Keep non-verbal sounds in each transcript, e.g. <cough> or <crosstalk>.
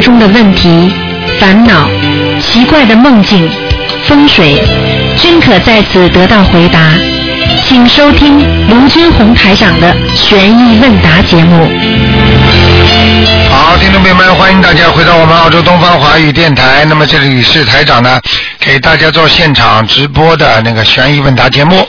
中的问题、烦恼、奇怪的梦境、风水，均可在此得到回答。请收听卢军红台长的悬疑问答节目。好，听众朋友们，欢迎大家回到我们澳洲东方华语电台。那么这里是台长呢，给大家做现场直播的那个悬疑问答节目。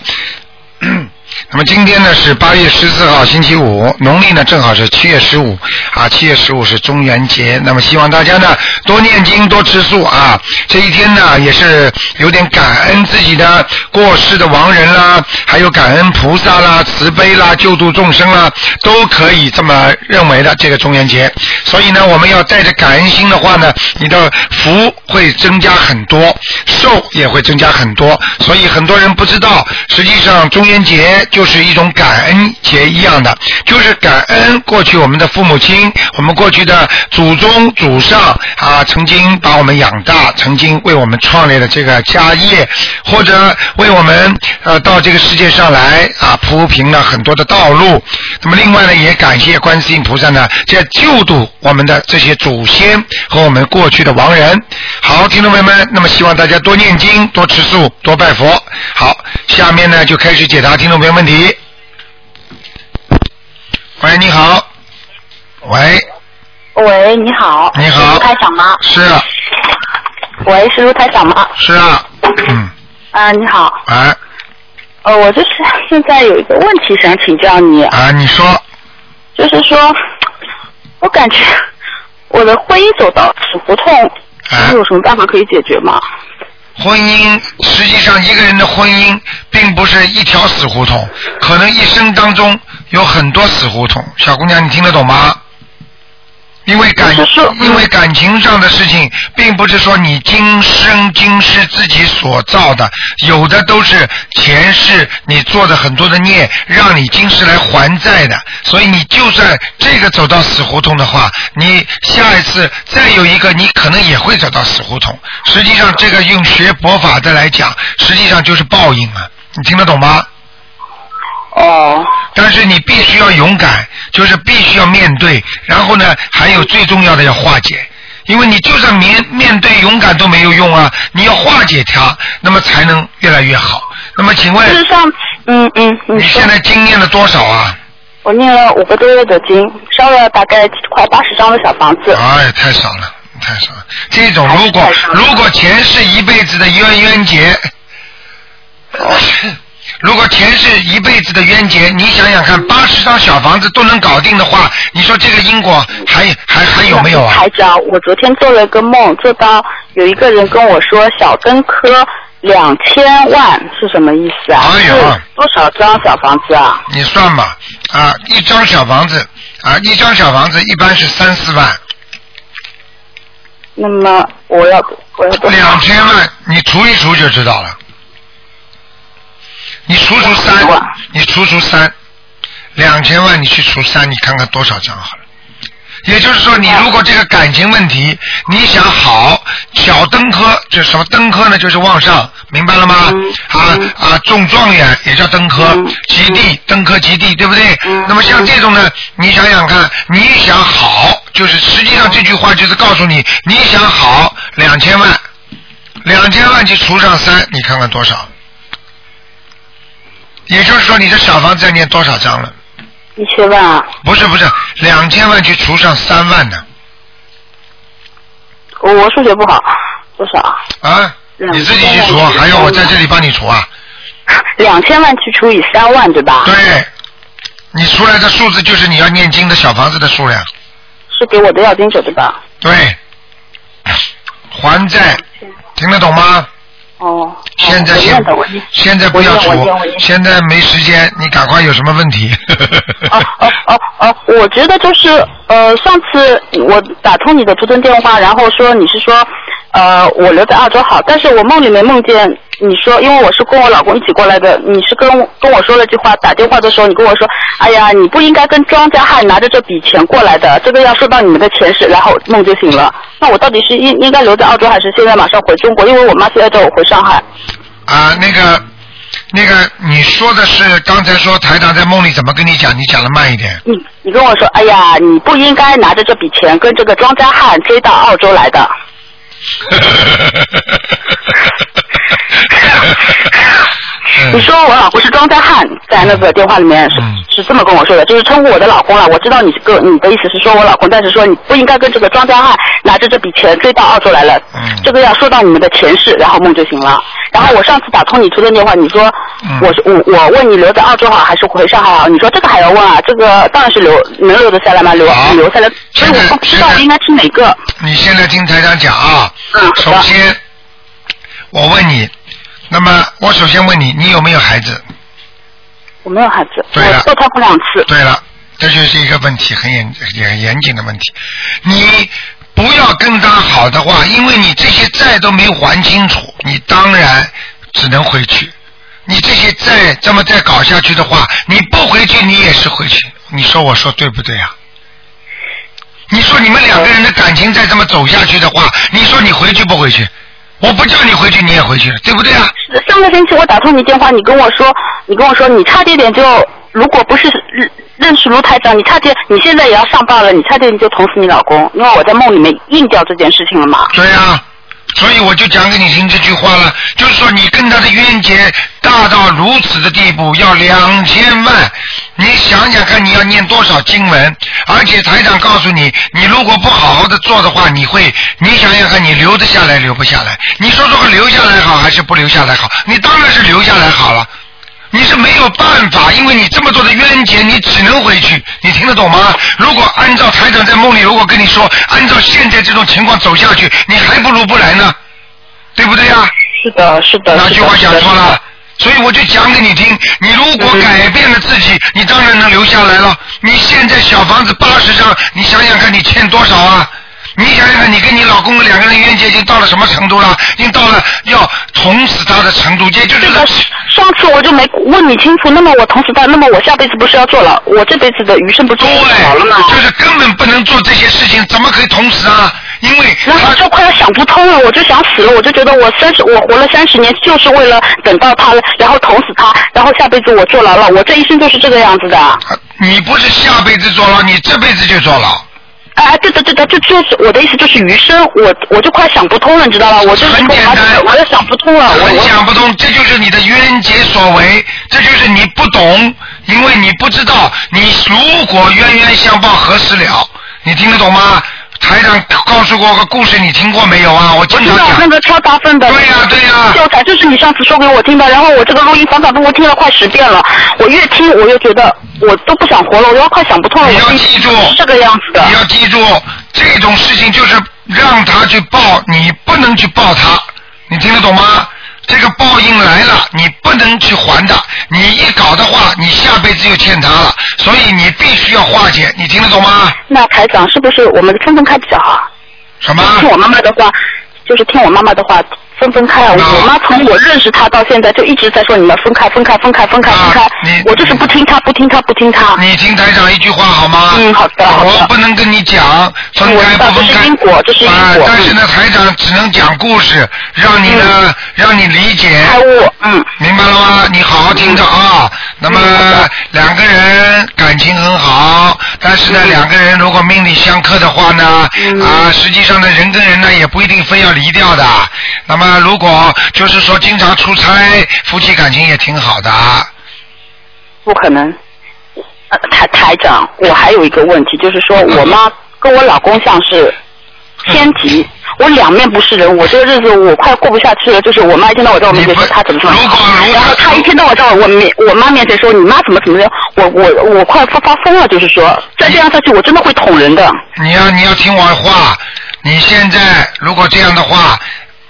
<clears throat> 那么今天呢是八月十四号星期五，农历呢正好是七月十五啊，七月十五是中元节。那么希望大家呢多念经多吃素啊。这一天呢也是有点感恩自己的过世的亡人啦，还有感恩菩萨啦、慈悲啦、救度众生啦，都可以这么认为的这个中元节。所以呢，我们要带着感恩心的话呢，你的福会增加很多，寿也会增加很多。所以很多人不知道，实际上中元节。就是一种感恩节一样的，就是感恩过去我们的父母亲，我们过去的祖宗祖上啊，曾经把我们养大，曾经为我们创立了这个家业，或者为我们呃到这个世界上来啊铺平了很多的道路。那么另外呢，也感谢观世音菩萨呢，在救度我们的这些祖先和我们过去的亡人。好，听众朋友们，那么希望大家多念经，多吃素，多拜佛。好，下面呢就开始解答听众朋友问题。喂，你好。喂，喂，你好。你好是卢台长吗？是啊，喂，是卢台长吗？是啊，嗯，啊，你好。哎，呃，我就是现在有一个问题想请教你，啊，你说，就是说，我感觉我的婚姻走到死胡同，啊有什么办法可以解决吗？婚姻实际上一个人的婚姻并不是一条死胡同，可能一生当中有很多死胡同。小姑娘，你听得懂吗？因为感因为感情上的事情，并不是说你今生今世自己所造的，有的都是前世你做的很多的孽，让你今世来还债的。所以你就算这个走到死胡同的话，你下一次再有一个，你可能也会走到死胡同。实际上，这个用学佛法的来讲，实际上就是报应啊！你听得懂吗？哦，但是你必须要勇敢，就是必须要面对，然后呢，还有最重要的要化解，因为你就算面面对勇敢都没有用啊，你要化解它，那么才能越来越好。那么请问事实上，嗯嗯，你你现，在经念了多少啊？我念了五个多月的经，烧了大概快八十张的小房子。哎，太少了，太少了。这种如果如果前世一辈子的冤冤结，<laughs> 如果前世一辈子的冤结，你想想看，八十张小房子都能搞定的话，你说这个因果还还还有没有啊？台长，我昨天做了个梦，做到有一个人跟我说小根科两千万是什么意思啊？哎呦多少张小房子啊？你算吧，啊，一张小房子啊，一张小房子一般是三四万，那么我要我要多少？两千万你除一除就知道了。你除除三你除除三，两千万你去除三，你看看多少张好了。也就是说，你如果这个感情问题，你想好，小登科就什么登科呢？就是往上，明白了吗？嗯啊嗯啊，中状元也叫登科，嗯及第登科及第，对不对？嗯那么像这种呢，你想想看，你想好，就是实际上这句话就是告诉你，你想好两千万，两千万去除上三，你看看多少？也就是说，你的小房子要念多少张了？一千万啊！不是不是，两千万去除上三万呢？我我数学不好，多少啊？你自己去除，还要我在这里帮你除啊？<laughs> 两千万去除以三万，对吧？对，你出来的数字就是你要念经的小房子的数量。是给我的要经者，对吧？对，还债，听得懂吗？哦。现在。现在不要除我念我念，现在没时间，你赶快有什么问题？哦哦哦哦，我觉得就是呃，上次我打通你的图腾电话，然后说你是说呃我留在澳洲好，但是我梦里面梦见你说，因为我是跟我老公一起过来的，你是跟跟我说了句话，打电话的时候你跟我说，哎呀，你不应该跟庄家汉拿着这笔钱过来的，这个要受到你们的前世，然后梦就醒了。那我到底是应应该留在澳洲，还是现在马上回中国？因为我妈现在叫我回上海。啊，那个，那个你说的是刚才说台长在梦里怎么跟你讲？你讲的慢一点。你你跟我说，哎呀，你不应该拿着这笔钱跟这个庄家汉追到澳洲来的。<laughs> 你说我老公是庄稼汉，在那个电话里面是、嗯是这么跟我说的，就是称呼我的老公了。我知道你是个你的意思是说我老公，但是说你不应该跟这个庄稼汉拿着这笔钱追到澳洲来了。嗯这个要说到你们的前世，然后梦就行了。然后我上次打通你图的电话，你说、嗯我是我我问你留在澳洲好还是回上海好？你说这个还要问啊？这个当然是留能留得下来吗？留留下来，所以我不知道应该听哪个。你现在听台长讲啊。嗯首先，我问你，那么我首先问你，你有没有孩子？我没有孩子，对了我堕胎过两次。对了，这就是一个问题，很严很严谨的问题。你不要跟他好的话，因为你这些债都没还清楚，你当然只能回去。你这些再这么再搞下去的话，你不回去你也是回去。你说我说对不对啊？你说你们两个人的感情再这么走下去的话，你说你回去不回去？我不叫你回去，你也回去了，对不对啊？上个星期我打通你电话，你跟我说，你跟我说你差点点就，如果不是认认识卢台长，你差点你现在也要上报了，你差点就捅死你老公，因为我在梦里面应掉这件事情了嘛。对呀、所以我就讲给你听这句话了，就是说你跟他的冤结大到如此的地步，要两千万，你想想看，你要念多少经文？而且台长告诉你，你如果不好好的做的话，你会，你想想看，你留得下来留不下来？你说说，留下来好还是不留下来好？你当然是留下来好了。你是没有办法，因为你这么多的冤结，你只能回去。你听得懂吗？如果按照台长在梦里如果跟你说，按照现在这种情况走下去，你还不如不来呢，对不对呀、是的，是的。是的哪句话讲错了？所以我就讲给你听，你如果嗯改变了自己，你当然能留下来了。你现在小房子八十张，你想想看，你欠多少啊？你想想看，你跟你老公的两个人冤结已经到了什么程度了？已经到了要捅死他的程度，也就是这个上次我就没问你清楚，那么我捅死他，那么我下辈子不是要坐牢？我这辈子的余生不就对好了吗？，就是根本不能做这些事情，怎么可以捅死啊？因为然后他就快要想不通了，我就想死了，我就觉得我三十，我活了三十年，就是为了等到他，然后捅死他，然后下辈子我坐牢了，我这一生就是这个样子的。你不是下辈子坐牢，你这辈子就坐牢。哎，对的对的，就就是我的意思，就是余生，我我就快想不通了，你知道吧？我就是很简单我就想不通了，我想不通，这就是你的冤结所为，这就是你不懂，因为你不知道，你如果冤冤相报何时了？你听得懂吗？台长告诉过个故事，你听过没有啊？我经常讲。道那个超大份的，对呀对呀教材就是你上次说给我听的，然后我这个录音反反复复听了快十遍了，我越听我越觉得我都不想活了，我要快想不通了，你要记住是这个样子的。你要记住，这种事情就是让他去报，你不能去报他，你听得懂吗？这个报应来了，你不能去还的。你一搞的话，你下辈子就欠他了，所以你必须要化解。你听得懂吗？那台长是不是我们分分开比较好？什么？听我妈妈的话，就是听我妈妈的话，分分开啊！啊我妈从我认识她到现在就一直在说你们分开，分开，分开，分开，啊分开你。我就是不听她，不听她，不听她。你听台长一句话好吗？嗯好的好的我不能跟你讲分开不分开。这是因果这是因果啊，但是嗯呢，台长只能讲故事，让你呢，让你理解。开悟，嗯，明白了吗？你好好听着啊。那么嗯两个人感情很好，但是呢，嗯两个人如果命里相克的话呢，嗯啊，实际上呢，人跟人呢也不一定非要离掉的。那么如果就是说经常出差，夫妻感情也挺好的。不可能。呃，台台长，我还有一个问题，就是说我妈跟我老公像是天敌，我两面不是人，我这个日子我快过不下去了。就是我妈一天到晚在我面前说她怎么怎么如果然后她一天到晚在我面我妈面前说你妈怎么怎么样，我我我快发发疯了，就是说再这样下去我真的会捅人的。你要你要听我话，你现在如果这样的话，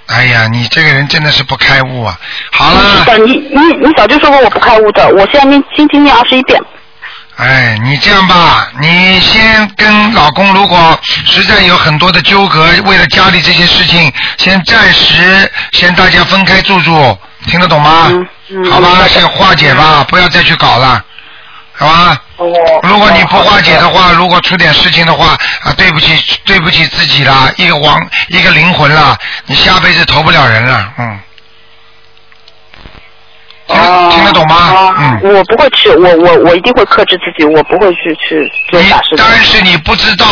哎呀，你这个人真的是不开悟啊！好是了，的，你你你早就说过我不开悟的，我现在念心经念二十一遍。哎，你这样吧，你先跟老公，如果实在有很多的纠葛，为了家里这些事情，先暂时先大家分开住住，听得懂吗？嗯嗯好吧先化解吧，不要再去搞了，好吧？哦如果你不化解的话，如果出点事情的话，啊，对不起，对不起自己啦，一个亡，一个灵魂啦，你下辈子投不了人了，嗯。听得懂吗？嗯。我不会去，我我我一定会克制自己，我不会去去做你傻事的。但是你不知道，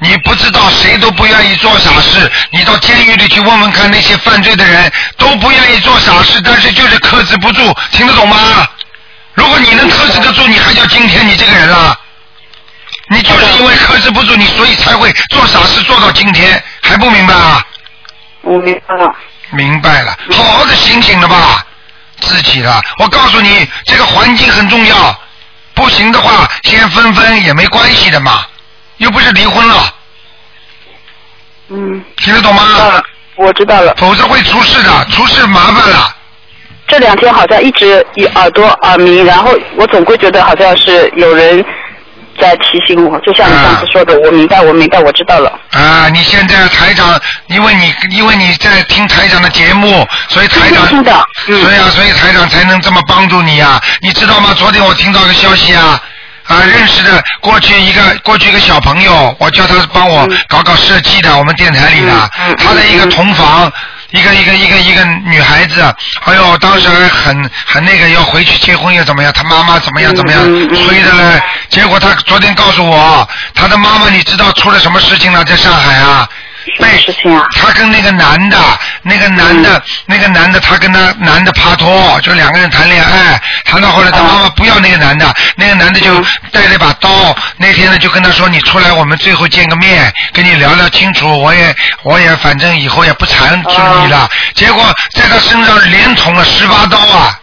你不知道，谁都不愿意做傻事。你到监狱里去问问看，那些犯罪的人都不愿意做傻事，但是就是克制不住，听得懂吗？如果你能克制得住，你还叫今天你这个人啦？你就是因为克制不住，你所以才会做傻事做到今天，还不明白啊？我明白了。明白了，好好的醒醒了吧，自己了。我告诉你，这个环境很重要，不行的话，先分分也没关系的嘛，又不是离婚了，嗯，听得懂吗了？，我知道了。否则会出事的，出事麻烦了。这两天好像一直一耳朵耳鸣，然后我总归觉得好像是有人在提醒我，就像你上次说的，我明白，我明白，我知道了。啊，你现在台长，因为你因为你在听台长的节目，所以台长，听的嗯所以啊，所以台长才能这么帮助你啊，你知道吗？昨天我听到个消息啊。啊，认识的过去一个过去一个小朋友，我叫他帮我搞搞设计的，我们电台里的，他的一个同房，一个一个一个一个女孩子，哎呦，当时还很很那个要回去结婚又怎么样，她妈妈怎么样怎么样催的嘞，结果她昨天告诉我，她的妈妈你知道出了什么事情了，在上海啊？什么事情啊？他跟那个男的，那个男的，那个男的，他跟那男的拍拖，就两个人谈恋爱。谈到后来，他妈妈不要那个男的，那个男的就带了一把刀。那天呢，就跟他说：“你出来，我们最后见个面，跟你聊聊清楚。我也，我也，反正以后也不缠住你了。结果在他身上连捅了十八刀啊！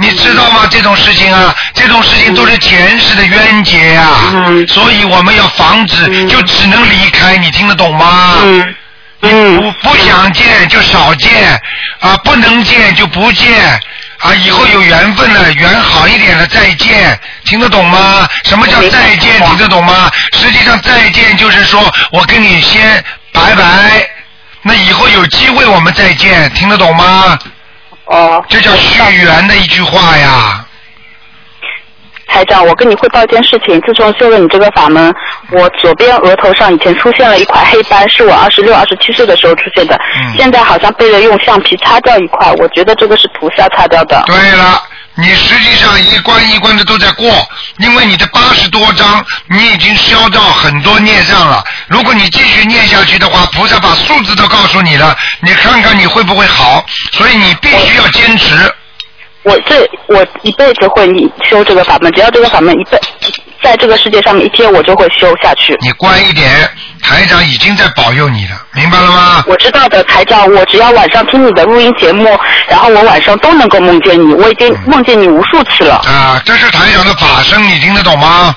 你知道吗？这种事情啊，这种事情都是前世的冤结啊，嗯所以我们要防止，嗯就只能离开。你听得懂吗？嗯不嗯不想见就少见，啊，不能见就不见，啊，以后有缘分了，缘好一点了再见，听得懂吗？什么叫再见？听得懂吗？实际上再见就是说我跟你先拜拜，那以后有机会我们再见，听得懂吗？哦。这叫续缘的一句话呀。台长，我跟你汇报一件事情。自从修了你这个法门，我左边额头上以前出现了一块黑斑，是我二十六、二十七岁的时候出现的。嗯现在好像被人用橡皮擦掉一块，我觉得这个是菩萨擦掉的。对了，你实际上一关一关的都在过，因为你的八十多章，你已经消掉很多孽障了。如果你继续念下去的话，菩萨把数字都告诉你了，你看看你会不会好？所以你必须要坚持。我这我一辈子会你修这个法门，只要这个法门一辈在这个世界上面一天，我就会修下去。你乖一点，台长已经在保佑你了，明白了吗？我知道的，台长，我只要晚上听你的录音节目，然后我晚上都能够梦见你，我已经梦见你无数次了，啊，这是台长的法声，你听得懂吗？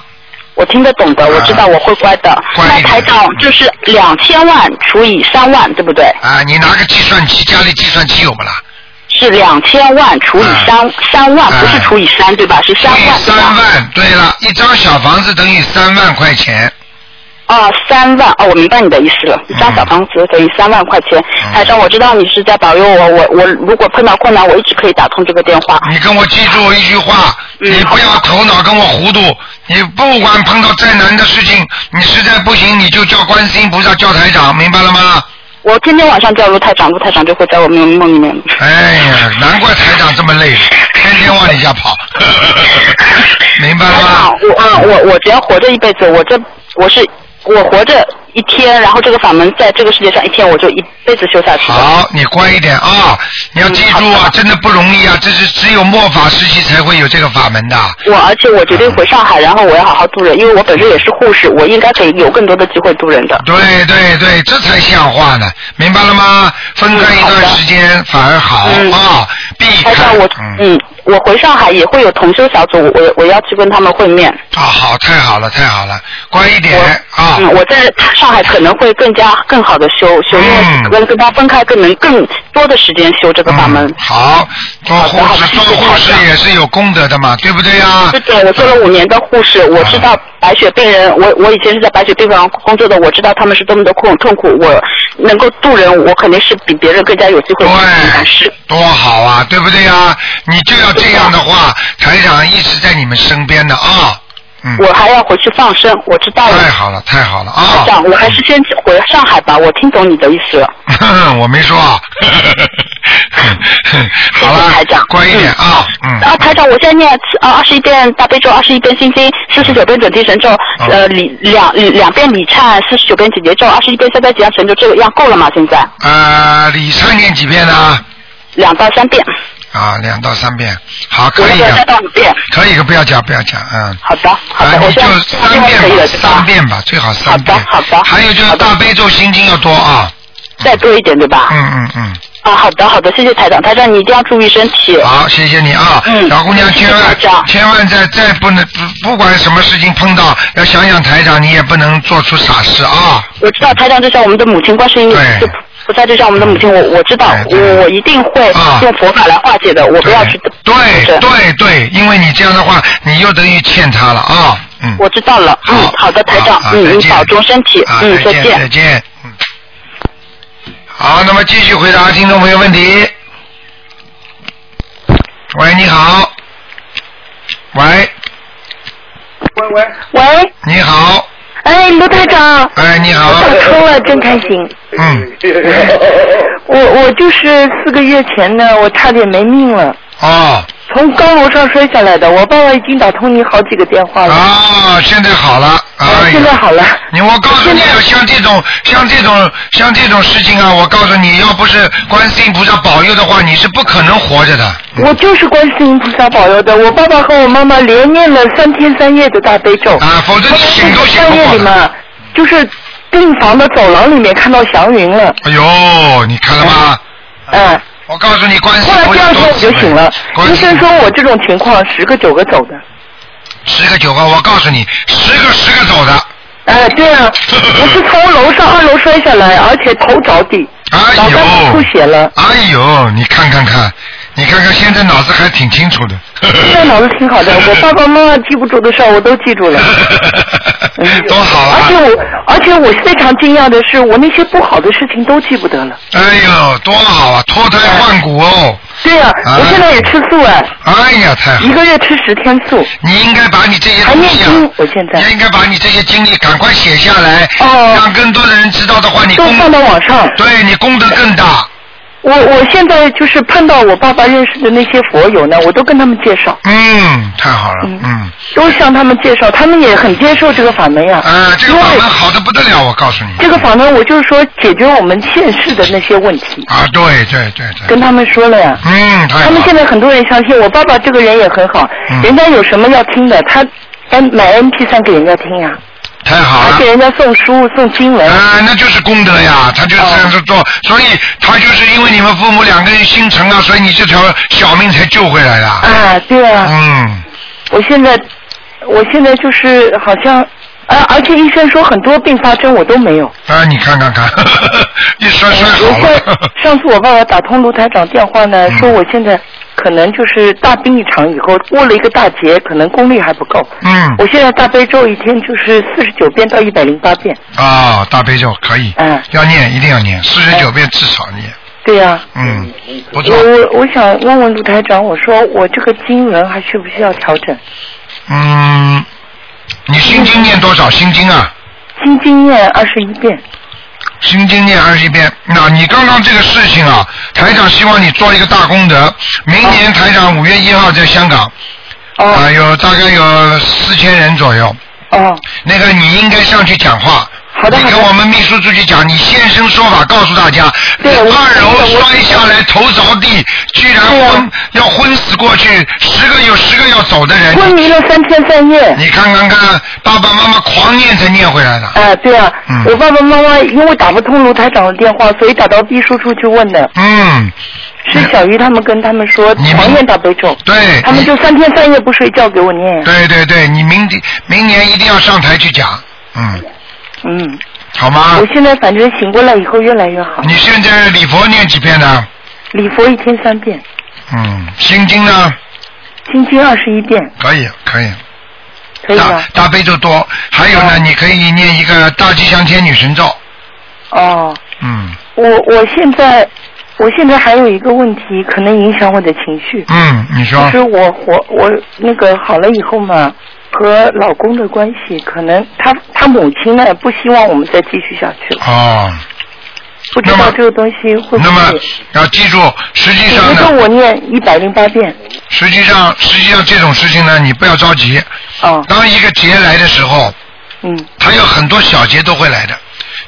我听得懂的，我知道我会乖的。那台长就是两千万除以三万，对不对？啊，你拿个计算机，家里计算机有不啦？是两千万除以三、三万，不是除以三，对吧？是三万，对三？万，对了，一张小房子等于三万块钱。啊，三万哦，我明白你的意思了。一张小房子等于三万块钱。嗯台长，我知道你是在保佑我，我我如果碰到困难，我一直可以打通这个电话。你跟我记住一句话，嗯你不要头脑跟我糊涂。你不管碰到再难的事情，你实在不行，你就叫观世音菩萨，叫台长，明白了吗？我天天晚上叫卢台长，卢台长就会在我梦梦里面。哎呀，难怪台长这么累，天天往你家跑，<laughs> 明白了吗？，我啊，我我只要活着一辈子，我这我是我活着一天，然后这个法门在这个世界上一天，我就一辈子修下去。好，你乖一点啊！你要记住啊，嗯真的不容易啊！这是只有末法时期才会有这个法门的。我而且我决定回上海，然后我要好好度人，因为我本身也是护士，我应该可以有更多的机会度人的。对对对，这才像话呢，明白了吗？分开一段时间反而好嗯啊，避开。嗯，我回上海也会有同修小组，我我我要去跟他们会面。啊，好，太好了，太好了，乖一点啊！嗯，我在上海可能会更加更好的修修，因嗯为跟跟他分开更能更多的时间修这个法门。嗯，好，做护士，做护士也是有功德的嘛，对不对呀对？的，我做了五年的护士，我知道白血病人，我我以前是在白血病房工作的，我知道他们是多么的痛痛苦，我能够渡人，我肯定是比别人更加有机会但是对，多好啊，对不对呀？你就要这样的话，台长一直在你们身边的啊，嗯，我还要回去放生，我知道了。太好了，太好了啊台啊！长，我还是先回上海吧，我听懂你的意思了。<laughs> 我没说啊。<laughs> 好了台长，乖一点啊，嗯。啊，台长，我现在念啊二十一遍大悲咒，二十一遍心经，四十九遍准提神咒，嗯呃礼两两遍礼忏，四十九遍解结咒，二十一遍三灾吉祥神咒，这个样够了吗？现在呃，礼忏念几遍呢？两到三遍，啊，两到三遍，好，可以的？可以的，不要讲，不要讲，嗯。好的，好的，啊，你就三遍吧三遍吧，最好三遍。好的好的还有就是大悲咒心经要多啊。再多一点对吧？嗯嗯嗯。啊，好的好的，谢谢台长，台长你一定要注意身体。好，谢谢你啊，嗯小姑娘，千万千万再再不能不不管什么事情碰到，要想想台长，你也不能做出傻事啊。我知道台长就像我们的母亲，观世音对就菩萨就像我们的母亲，我我知道，我我一定会啊用佛法来化解的，我不要去对对对，因为你这样的话，你又等于欠他了啊。嗯。我知道了，嗯好，的，台长，嗯，你保重身体，啊，嗯，再见，再见。嗯。好，那么继续回答听众朋友问题。喂，你好。喂，喂喂，喂，你好。哎，卢台长，哎，你好。打通了，真开心。嗯。<laughs> 我我就是四个月前呢，我差点没命了，哦。从高楼上摔下来的。我爸爸已经打通你好几个电话了。啊，现在好了。哎呀现在好了。你我告诉你啊，像这种像这种像这种事情啊，我告诉你，要不是观世音菩萨保佑的话，你是不可能活着的。我就是观世音菩萨保佑的，我爸爸和我妈妈连念了三天三夜的大悲咒。啊，否则你醒都醒三不过来。夜里面，就是病房的走廊里面看到祥云了。哎呦，你看了吗？嗯。我告诉你，关系后来音菩萨第二天我就醒了，医生说我这种情况十个九个走的。十个九个，我告诉你，十个十个走的。哎，对啊，<laughs> 我是从楼上二楼摔下来，而且头着地，哎脑干部出血了。哎呦，你看看看，你看看，现在脑子还挺清楚的。现在脑子挺好的，<laughs> 我爸爸妈妈记不住的事儿我都记住了。<laughs> 多好啊！而且我，而且我非常惊讶的是，我那些不好的事情都记不得了。哎呦，多好啊！脱胎换骨哦。对呀、啊我现在也吃素哎，哎呀，太好一！个月吃十天素，你应该把你这些还东西啊念经，，我现在你应该把你这些经历赶快写下来，哦让更多的人知道的话，你功都放到网上。对你功德更大。我我现在就是碰到我爸爸认识的那些佛友呢，我都跟他们介绍，嗯，太好了，嗯，都向他们介绍，他们也很接受这个法门呀。啊，这个法门好的不得了，我告诉你。这个法门，我就是说解决我们现世的那些问题，啊，对对对对。跟他们说了呀。嗯。他们现在很多人相信我爸爸这个人也很好，嗯人家有什么要听的，他买 M P 三给人家听呀，太好了还给。人家送书送经文。啊，那就是功德呀，他就是这样子做，所以他就是因为你们父母两个人心诚啊，所以你这条小命才救回来的。啊，对啊，嗯，我现在我现在就是好像，啊，而且医生说很多并发症我都没有。啊，你看看看，<laughs> 一摔摔我好。上次我爸爸打通卢台长电话呢，嗯说我现在可能就是大病一场以后过了一个大劫，可能功力还不够。嗯，我现在大悲咒一天就是四十九遍到一百零八遍。啊，大悲咒可以，嗯，要念，一定要念，四十九遍至少念。对呀、嗯，不我错。我我想问问卢台长，我说我这个经文还需不需要调整？嗯，你心经念多少？心经啊，心经念二十一遍。心经念二十一遍。那你刚刚这个事情啊，台长希望你做一个大功德。明年台长五月一号在香港，哦啊、有大概有四千人左右。哦，那个你应该上去讲话。你好的跟我们秘书处去讲，你现身说法，告诉大家，对二楼摔下来头着地，居然昏要昏死过去，十个有十个要走的人。昏迷了三天三夜。你看看看，爸爸妈妈狂念才念回来的。哎，对啊，嗯我爸爸妈妈因为打不通卢台长的电话，所以打到秘书处去问的。嗯，是小鱼他们跟他们说你狂念大悲咒，对，他们就三天三夜不睡觉给我念。对对对，你明天明年一定要上台去讲，嗯，嗯，好吗？我？现在反正醒过来以后越来越好，你现在礼佛念几遍呢？礼佛一天三遍，嗯，心经呢？心经二十一遍，可以可以，可以大？大悲咒多，还有呢，哦。你可以念一个大吉祥天女神咒，哦，嗯，我我现在我现在还有一个问题，可能影响我的情绪。嗯，你说。就是我我我那个好了以后嘛，和老公的关系，可能他他母亲呢不希望我们再继续下去了，哦，不知道这个东西会不那么？要记住，实际上呢，如说我念一百零八遍，实际上实际上这种事情呢，你不要着急。哦，当一个劫来的时候，嗯，它有很多小劫都会来的。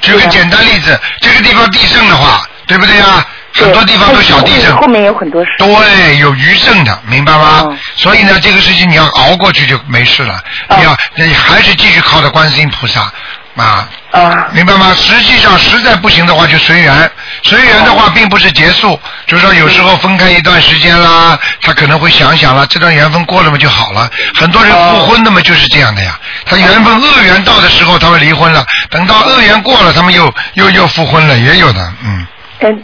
举个简单例子，这个地方地震的话，对不对啊？很多地方都小地震后，面有很多事。对，有余震的，明白吗？哦所以呢，这个事情你要熬过去就没事了。哦你要你还是继续靠着观世音菩萨啊，啊，明白吗？实际上实在不行的话就随缘，随缘的话并不是结束，就是说有时候分开一段时间啦，他可能会想想了，这段缘分过了嘛就好了。很多人复婚的嘛就是这样的呀，他缘分恶缘到的时候他们离婚了，等到恶缘过了，他们又又又复婚了，也有的，嗯。哎，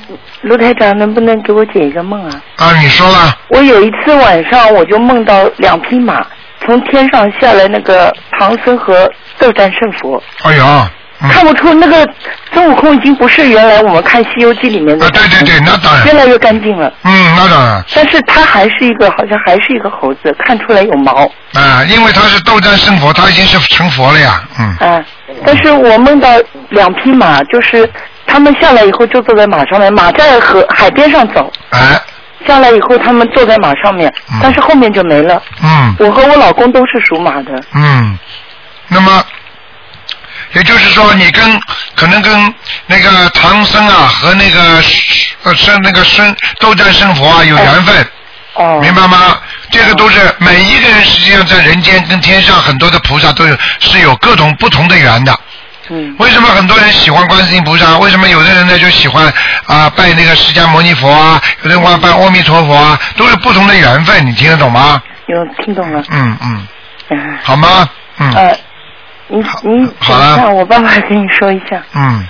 卢台长能不能给我解一个梦啊？啊，你说吧。我有一次晚上我就梦到两匹马从天上下来，那个唐僧和斗战胜佛，哎呀，嗯看不出那个孙悟空已经不是原来我们看《西游记》里面的，啊，对对对，那当然，越来越干净了。嗯，那当然，但是他还是一个，好像还是一个猴子，看出来有毛啊，因为他是斗战胜佛，他已经是成佛了呀，嗯，啊。但是我梦到两匹马，就是他们下来以后就坐在马上面，马在河海边上走，哎，下来以后他们坐在马上面嗯，但是后面就没了。嗯。我和我老公都是属马的，嗯，那么。也就是说，你跟可能跟那个唐僧啊和那个呃是那个孙斗战胜佛啊有缘分，哦，明白吗？这个都是每一个人实际上在人间跟天上很多的菩萨都有是有各种不同的缘的。嗯，为什么很多人喜欢观世音菩萨？为什么有的人呢就喜欢啊拜那个释迦牟尼佛啊，有的人拜阿弥陀佛啊，都是不同的缘分，你听得懂吗？有听懂了。嗯嗯，嗯，好吗？嗯呃，你好你好了等一下，我爸爸跟你说一下。嗯，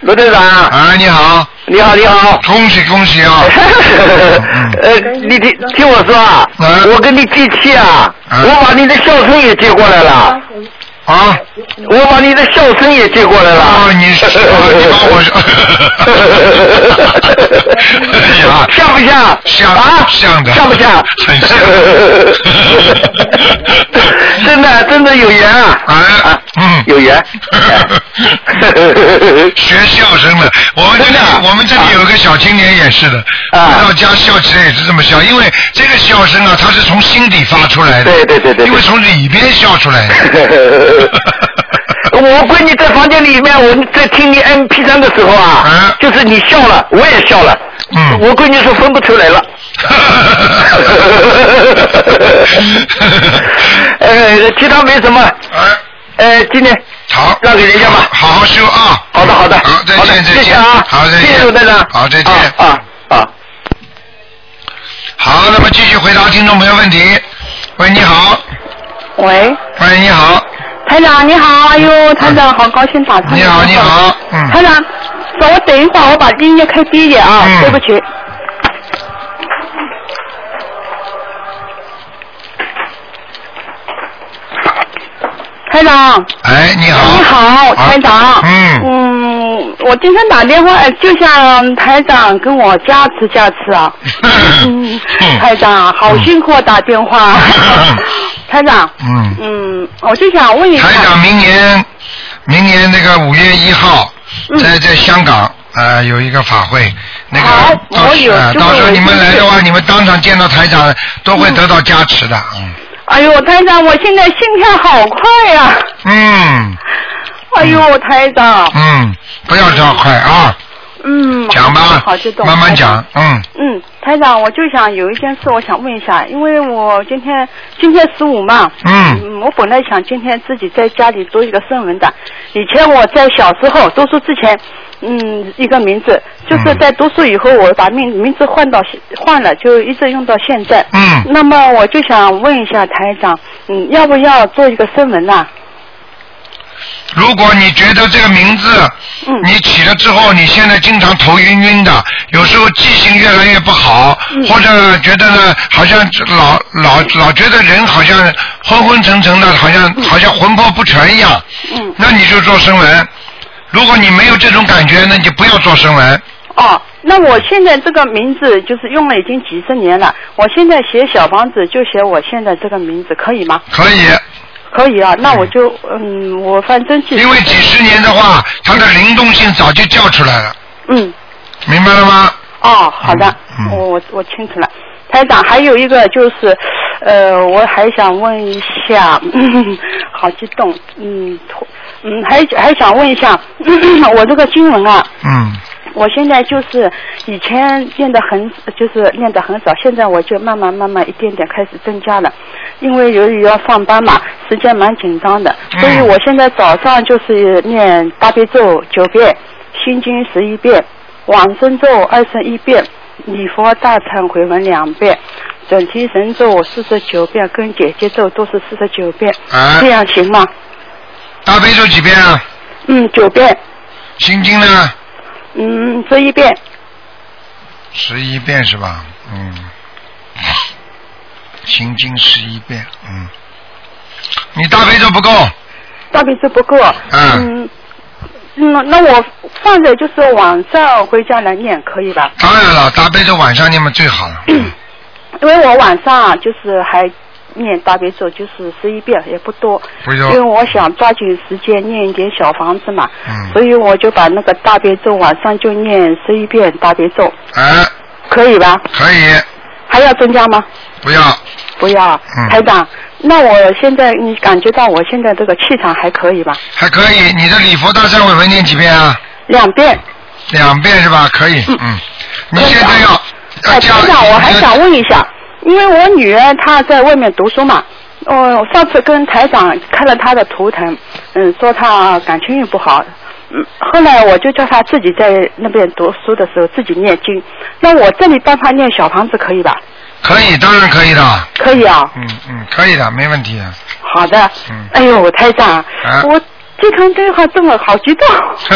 罗队长，啊你好，你好，你好。恭喜恭喜啊！<laughs> 呃，你听听我说啊，嗯我跟你记气啊，嗯我把你的笑声也接过来了，啊我把你的笑声也接过来了。啊，你是哦你把我 <laughs> 像不像？像啊，像的像不像？很像 <laughs> 真的，真的有缘啊！啊嗯有缘。<laughs> 学笑声的，我们这里真的啊我们这里有个小青年也是的，啊回到家笑起来也是这么笑，因为这个笑声啊，它是从心底发出来的，对对对对对因为从里边笑出来的。<laughs> 我闺女在房间里面，我在听你 M P 三的时候啊，啊就是你笑了，我也笑了。嗯我闺女说分不出来了。<laughs> 呃，其他没什么。哎，呃，今天好，让给人家吧。好好修啊。好的好的，好，再好的见再见，谢谢啊，好再见，谢谢卢队长，好再见。啊啊啊。好，那么继续回答听众朋友问题。喂，你好，喂，喂，你好，台长你好，哎呦，台长好高兴打通你好，你好，嗯，台长，等我等一会儿，我把音乐开低一点啊，嗯。对不起。台长，哎，你好，你好，台长。嗯，嗯，我今天打电话呃就想台长跟我加持加持啊。<laughs> 嗯，台长好辛苦啊打电话。<laughs> 台长，嗯，嗯，我就想问一下。台长明年，明年那个五月一号，嗯。在在香港呃有一个法会，那个到时候你们来的话，你们当场见到台长都会得到加持的，嗯哎呦，台长，我现在心跳好快呀、嗯。哎呦，台长，嗯，不要这样快啊，嗯，讲吧好激，动，慢慢讲，嗯。嗯，台长，我就想有一件事，我想问一下，因为我今天今天十五嘛，嗯。我本来想今天自己在家里做一个声文的。以前我在小时候读书之前，嗯，一个名字，就是嗯。在读书以后，我把名名字换到换了，就一直用到现在。嗯，那么我就想问一下台长，嗯，要不要做一个声文呐、如果你觉得这个名字，嗯你起了之后，你现在经常头晕晕的，有时候记性越来越不好，嗯或者觉得呢，好像老老老觉得人好像昏昏沉沉的，好像好像魂魄不全一样，嗯，那你就做声纹。如果你没有这种感觉，那你就不要做声纹。哦，那我现在这个名字就是用了已经几十年了，我现在写小房子就写我现在这个名字，可以吗？可以，可以啊，那我就嗯，我反正记。因为几十年的话，它的灵动性早就叫出来了，嗯，明白了吗？哦，好的，嗯我我我清楚了。台长，还有一个就是，呃，我还想问一下，嗯、<laughs> 好激动，嗯，嗯，还还想问一下，<coughs> 我这个经文啊，嗯，我现在就是以前念的很，就是念的很少，现在我就慢慢慢慢一点点开始增加了，因为由于要上班嘛，时间蛮紧张的，所以我现在早上就是念大悲咒九遍，心经十一遍，往生咒二十一遍，礼佛大忏悔文两遍。准提神咒四十九遍，跟姐姐咒都是四十九遍，啊这样行吗？大悲咒几遍啊？嗯，九遍，心经呢？嗯，十一遍，十一遍是吧？嗯，心经十一遍，嗯，你大悲咒不够，大悲咒不够。嗯嗯，那那我放在就是晚上回家来念可以吧？当然了，大悲咒晚上念嘛最好了。因为我晚上啊，就是还念大悲咒，就是十一遍，也不多。因为我想抓紧时间念一点小房子嘛，嗯所以我就把那个大悲咒晚上就念十一遍大悲咒，哎，可以吧？可以，还要增加吗？不要，不要，嗯台长。那我现在你感觉到我现在这个气场还可以吧？还可以。你的礼佛大忏悔文念几遍啊？两遍。两遍是吧？可以，嗯。嗯你现在要哎，要加。台长，我还想问一下，因为我女儿她在外面读书嘛，哦，我上次跟台长看了她的图腾，嗯，说她感情运不好，嗯，后来我就叫她自己在那边读书的时候自己念经，那我这里帮她念小房子可以吧？可以，当然可以的。可以啊，嗯嗯，可以的，没问题。啊好的。嗯哎呦，台长，啊我这通电话这么好激动。<laughs> 就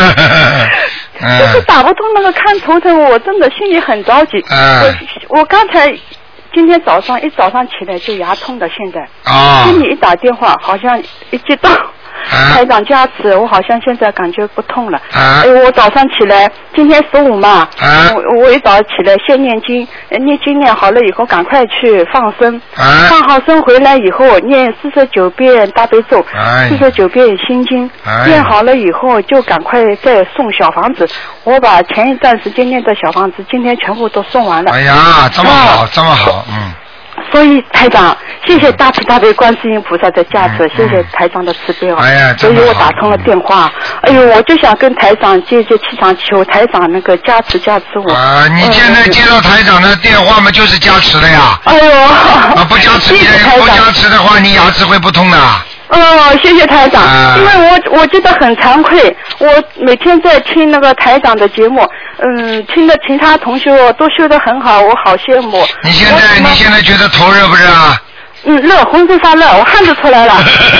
是嗯，打不通那个看图腾，我真的心里很着急。嗯我我刚才今天早上一早上起来就牙痛的，现在。啊跟你一打电话，好像一激动，啊台长加持，我好像现在感觉不痛了。啊哎，我早上起来，今天十五嘛，啊我我一早起来先念经，呃念经念好了以后，赶快去放生。啊放好生回来以后，念四十九遍大悲咒哎，四十九遍心经，哎念好了以后就赶快再送小房子。我把前一段时间念的小房子，今天全部都送完了。哎呀，这么好，啊这么好，嗯。所以台长，谢谢大慈大悲观世音菩萨的加持，嗯谢谢台长的慈悲哦。哎呀所以我打通了电话。哎呦，我就想跟台长借借气场，求台长那个加持加持我。啊，你现在接到台长的电话嘛，就是加持了呀。哎呦。啊，不加持，不加。持的话，你牙齿会不痛的。哦，谢谢台长，啊因为我我觉得很惭愧，我每天在听那个台长的节目，嗯，听的其他同学都修得很好，我好羡慕。你现在你现在觉得头热不热啊？嗯热，浑身发热，我汗都出来了。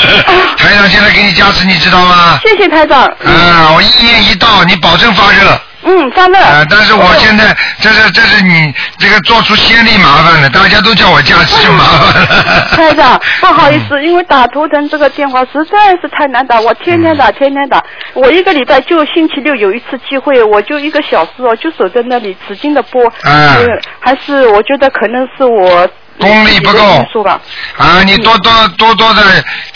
<laughs> 台长现在给你加持，你知道吗？谢谢台长。嗯，我一念一到，你保证发热。嗯，发热。啊，但是我现在这是这是你这个做出先例麻烦了，大家都叫我加持就麻烦了。<laughs> 台长，不好意思，因为打头疼这个电话实在是太难打，我天天嗯打，天天打。我一个礼拜就星期六有一次机会，我就一个小时哦，就守在那里使劲的播。啊呃还是我觉得可能是我功力不够。啊，你多多多多的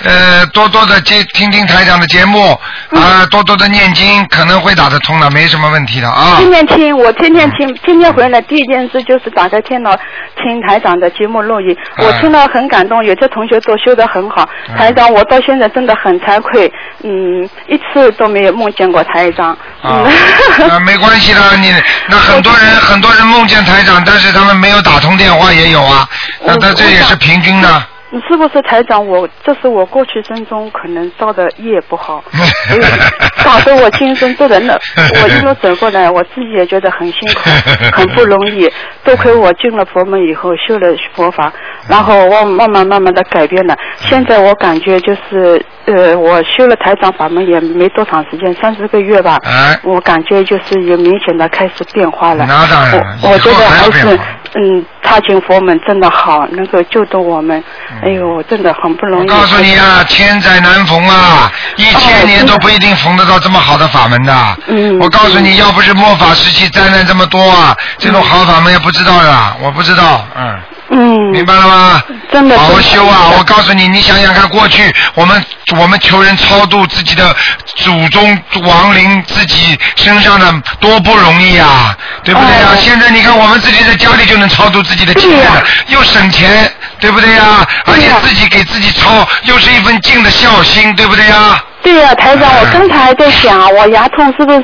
呃多多的接听听台长的节目啊，多多的念经，可能会打得通的，没什么问题的啊。天天听，我天天听，天天回来第一件事就是打开电脑听台长的节目录音，哎。我听了很感动，有些同学都修得很好。嗯台长，我到现在真的很惭愧，嗯，一次都没有梦见过台长。啊，<laughs> 没关系的，你那很多人很多人梦见台长，但是他们没有打通电话也有啊，那他这也是平均的。你是不是台长？我这是我过去生中可能造的业不好，<laughs> 搞得我今生做人了。我一路走过来，我自己也觉得很辛苦，很不容易。<laughs> 多亏我进了佛门以后，修了佛法，然后我慢慢慢慢的改变了。现在我感觉就是，呃，我修了台长法门也没多长时间，三四个月吧。哎我感觉就是有明显的开始变化了。那当然了我我觉得还是嗯，踏进佛门真的好，能够救度我们。哎呦，真的很不容易。我告诉你啊，千载难逢啊，一千年都不一定逢得到这么好的法门的。嗯我告诉你，要不是末法时期灾难这么多啊，这种好法门也不知道的，我不知道，嗯。嗯，明白了吗？真的好好修啊！我告诉你，你想想看，过去我们我们求人超度自己的祖宗亡灵，自己身上的多不容易啊，对不对啊？哦现在你看，我们自己在家里就能超度自己的亲人了，又省钱，对不对呀？而且自己给自己超，又是一份尽的孝心，对不对呀？对呀、<laughs> 台长，我刚才还在想，我牙痛是不是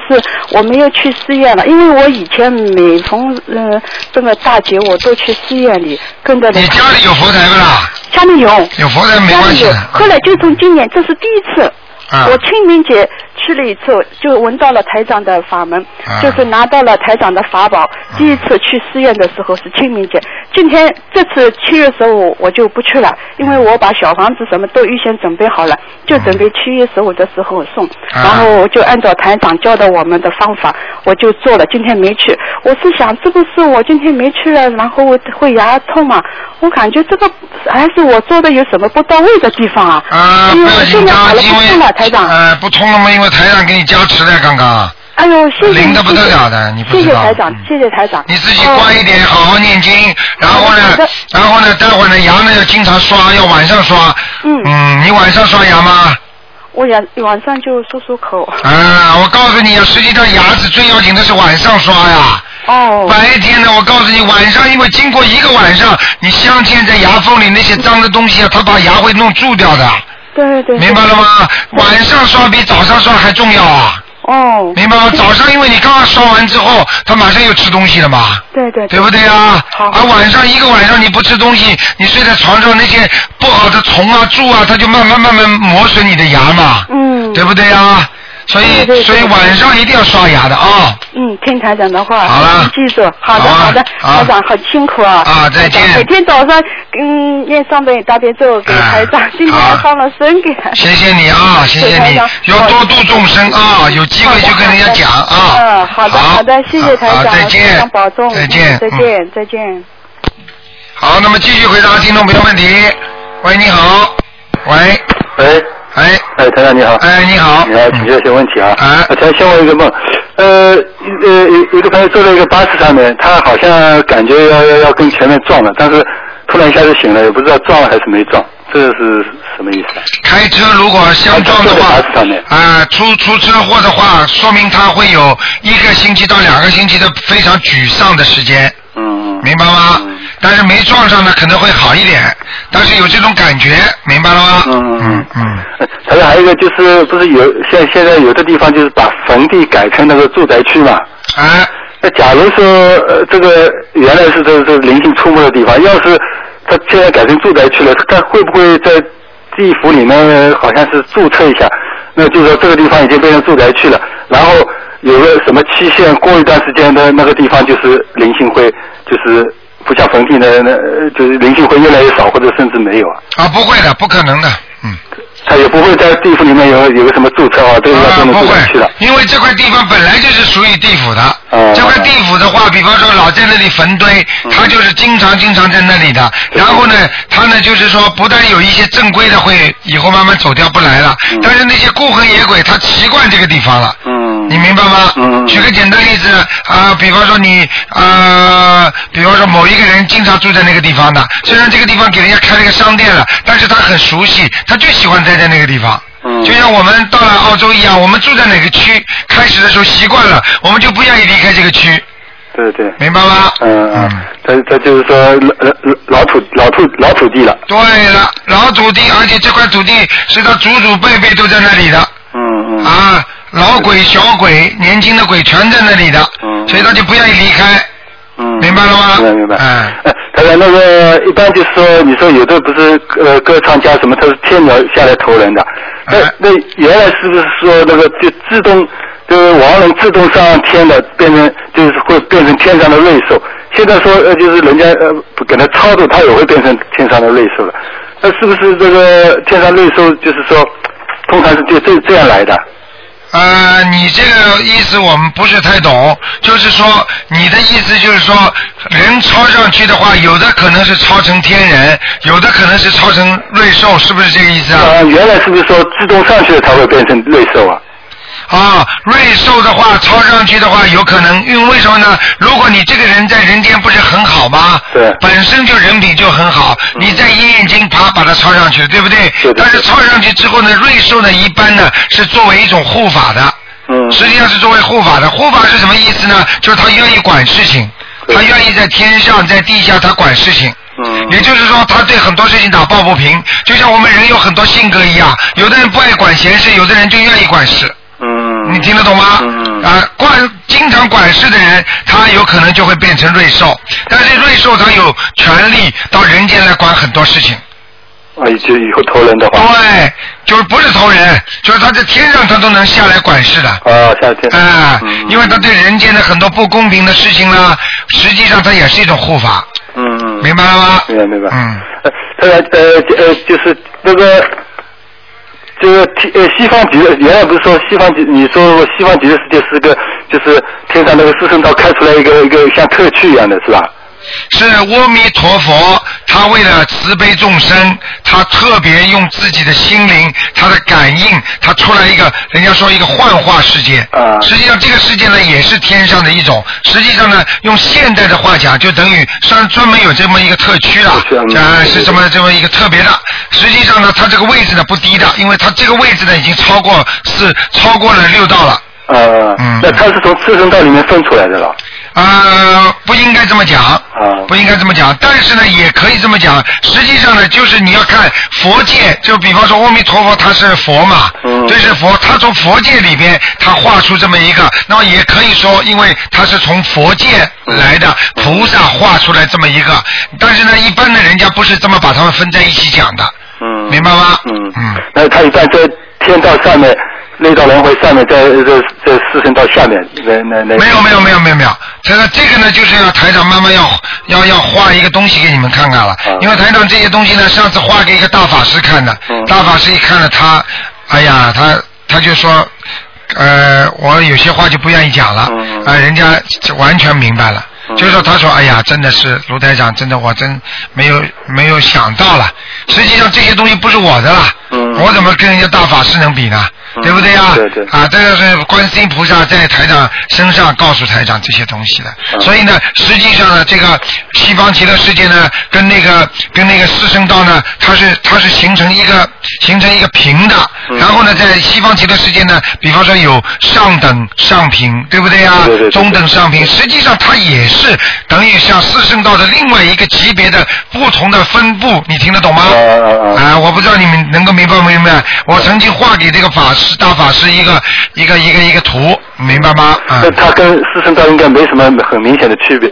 我没有去寺院了？因为我以前每逢呃这个大节，我都去寺院里跟着的。你家里有佛台不啦？家里有，有佛台没家里有关系的。。后来就从今年，这是第一次。啊我清明节去了一次，就闻到了台长的法门，啊就是拿到了台长的法宝。第一次去寺院的时候是清明节，今天这次七月十五我就不去了，因为我把小房子什么都预先准备好了，就准备七月十五的时候送，啊然后我就按照台长教的我们的方法，我就做了。今天没去，我是想是不是我今天没去了，然后会牙痛嘛？我感觉这个还是我做的有什么不到位的地方啊？啊，因为我现在好了不痛了，台长。呃不通了吗？因为台长给你加持了，刚刚。哎呦，谢谢你灵的不得了的你不知道谢谢台长嗯，谢谢台长。你自己乖一点，好好念经，然后呢，然后呢，待会儿呢，牙呢要经常刷，要晚上刷。嗯嗯你晚上刷牙吗？我牙晚上就漱漱口。啊，我告诉你啊，实际上牙齿最要紧的是晚上刷呀。哦。白天呢，我告诉你，晚上因为经过一个晚上，你镶嵌在牙缝里那些脏的东西啊，它把牙会弄蛀掉的，对对。明白了吗？晚上刷比早上刷还重要啊。哦。明白吗？早上因为你刚刚刷完之后，他马上又吃东西了嘛。对对。对不对啊？好而晚上一个晚上你不吃东西，你睡在床上那些不好的虫啊、蛀啊，它就慢慢慢慢磨损你的牙嘛，嗯。对不对啊？所以所以晚上一定要刷牙的啊。嗯，听台长的话，好了记住。好的好的，台长很辛苦啊。啊再见每天早上嗯念上辈大悲咒给台长哎，今天还放了生给他。谢谢你啊，谢谢你，要多度众生啊，有机会就跟人家讲啊。嗯，好的好的，谢谢台长，再台见长保重，再见，嗯再见再见。好，那么继续回答听众朋友问题。喂，你好。喂，喂，哎，哎，台长你好。哎，你好。你好，请教一些问题啊。啊我才先问一个梦，呃，一呃，有一个朋友坐在一个巴士上面，他好像感觉要要要跟前面撞了，但是突然一下就醒了，也不知道撞了还是没撞，这是什么意思啊？开车如果相撞的话他坐在巴士上面，啊、出出车祸的话，说明他会有一个星期到两个星期的非常沮丧的时间，嗯，明白吗？嗯但是没撞上呢，可能会好一点，但是有这种感觉，明白了吗？嗯嗯嗯嗯呃还有还有一个就是，不是有现现在有的地方就是把坟地改成那个住宅区嘛？啊，那假如说呃这个原来是这这灵性出没的地方，要是他现在改成住宅区了，他会不会在地府里面好像是注册一下？那就是说这个地方已经变成住宅区了，然后有个什么期限，过一段时间的那个地方就是灵性会就是不像坟地呢，那呃就是灵性会越来越少，或者甚至没有啊。啊，不会的，不可能的，嗯。他也不会在地府里面有有个什么注册啊，这个不会。，因为这块地方本来就是属于地府的。哦这块地府的话，比方说老在那里坟堆，嗯他就是经常经常在那里的。然后呢，他呢就是说，不但有一些正规的会以后慢慢走掉不来了，嗯但是那些孤魂野鬼他习惯这个地方了。嗯，你明白吗？嗯举个简单例子啊、比方说你啊、比方说某一个人经常住在那个地方的，虽然这个地方给人家开了一个商店了，但是他很熟悉，他就喜欢待在那个地方。嗯就像我们到了澳洲一样，我们住在哪个区，开始的时候习惯了，我们就不愿意离开这个区，对对。明白吗？嗯嗯，这这就是说老老老土老土老土地了。对了，老土地，而且这块土地是他祖祖辈辈都在那里的。嗯嗯。啊，老鬼、小鬼、年轻的鬼全在那里的，嗯所以他就不愿意离开。嗯，明白了吗明白明白。他说那个一般就是说，你说有的不是呃歌唱家什么，他是天鸟下来投人的，那哎那原来是不是说那个就自动就是亡人自动上天的，变成就是会变成天上的瑞兽？现在说呃就是人家呃不给他超度，他也会变成天上的瑞兽了。那是不是这个天上瑞兽就是说，通常是就这这样来的？呃，你这个意思我们不是太懂，就是说你的意思就是说，人超上去的话，有的可能是超成天人，有的可能是超成瑞兽，是不是这个意思啊？啊，原来是不是说自动上去了才会变成瑞兽啊？啊，瑞兽的话，抄上去的话，有可能，因为为什么呢？如果你这个人在人间不是很好吗？对本身就人品就很好，你在一念经啪把它抄上去，对不对？对对但是抄上去之后呢，瑞兽呢，一般呢是作为一种护法的，嗯实际上是作为护法的。护法是什么意思呢？就是他愿意管事情，他愿意在天上在地下他管事情。嗯也就是说，他对很多事情打抱不平，就像我们人有很多性格一样，有的人不爱管闲事，有的人就愿意管事。嗯，你听得懂吗？嗯啊，管经常管事的人，他有可能就会变成瑞兽，但是瑞兽他有权利到人间来管很多事情。啊，就以后投人的话，对，就是不是投人，就是他在天上他都能下来管事的。啊，下天，啊，嗯因为他对人间的很多不公平的事情呢，实际上他也是一种护法，嗯嗯，明白了吗？明白明白。嗯，呃呃呃呃，就是那个。这个天呃西方极乐，原来不是说西方极，你说西方极乐世界是个，就是天上那个四圣道开出来一个一个像特区一样的是吧？是阿弥陀佛，他为了慈悲众生，他特别用自己的心灵，他的感应，他出来一个，人家说一个幻化世界。啊实际上这个世界呢，也是天上的一种。实际上呢，用现代的话讲，就等于专专门有这么一个特区了啊，是这么这么一个特别的。实际上呢，它这个位置呢不低的，因为它这个位置呢已经超过是超过了六道了。呃，嗯那他是从四圣道里面分出来的了。呃，不应该这么讲，啊不应该这么讲，但是呢，也可以这么讲。实际上呢，就是你要看佛界，就比方说阿弥陀佛他是佛嘛，嗯这是佛，他从佛界里边他画出这么一个，那么也可以说，因为他是从佛界来的菩萨画出来这么一个，但是呢，一般的人家不是这么把他们分在一起讲的，嗯，明白吗？嗯嗯。那他一般在天道上面，内道轮回上面，在这这四层到下面，那那那。没有没有没有没有没有，这个这个呢，就是要台长慢慢要要要画一个东西给你们看看了，因为台长这些东西呢，上次画给一个大法师看的，嗯。大法师一看了他，哎呀，他他就说，呃，我有些话就不愿意讲了，啊、嗯人家就完全明白了。嗯。就是说，他说：“哎呀，真的是卢台长，真的我真没有没有想到了。实际上这些东西不是我的啦，嗯。我怎么跟人家大法师能比呢？嗯对不对呀？对对啊，这个是观世音菩萨在台长身上告诉台长这些东西的。嗯所以呢，实际上呢，这个西方极乐世界呢，跟那个跟那个四圣道呢，它是它是形成一个形成一个平的。嗯然后呢，在西方极乐世界呢，比方说有上等上品，对不对呀？对对对对中等上品，实际上它也是等于像四圣道的另外一个级别的不同的分布，你听得懂吗？啊啊啊啊，我不知道你们能够明白不明白？我曾经画给这个法师大法师一个一个一个一个图，明白吗？啊那，他跟四圣道应该没什么很明显的区别，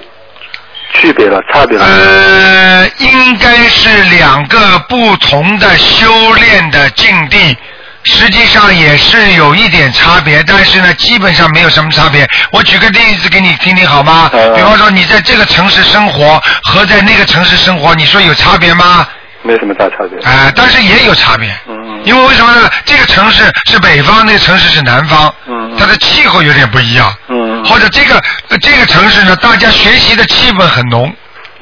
区别了，差别了。呃，应该是两个不同的修炼的境地。实际上也是有一点差别，但是呢，基本上没有什么差别。我举个例子给你听听好吗？嗯比方说你在这个城市生活和在那个城市生活，你说有差别吗？没什么大差别。啊、但是也有差别。嗯因为为什么呢？这个城市是北方，那个城市是南方，嗯它的气候有点不一样。嗯或者这个呃这个城市呢，大家学习的气氛很浓。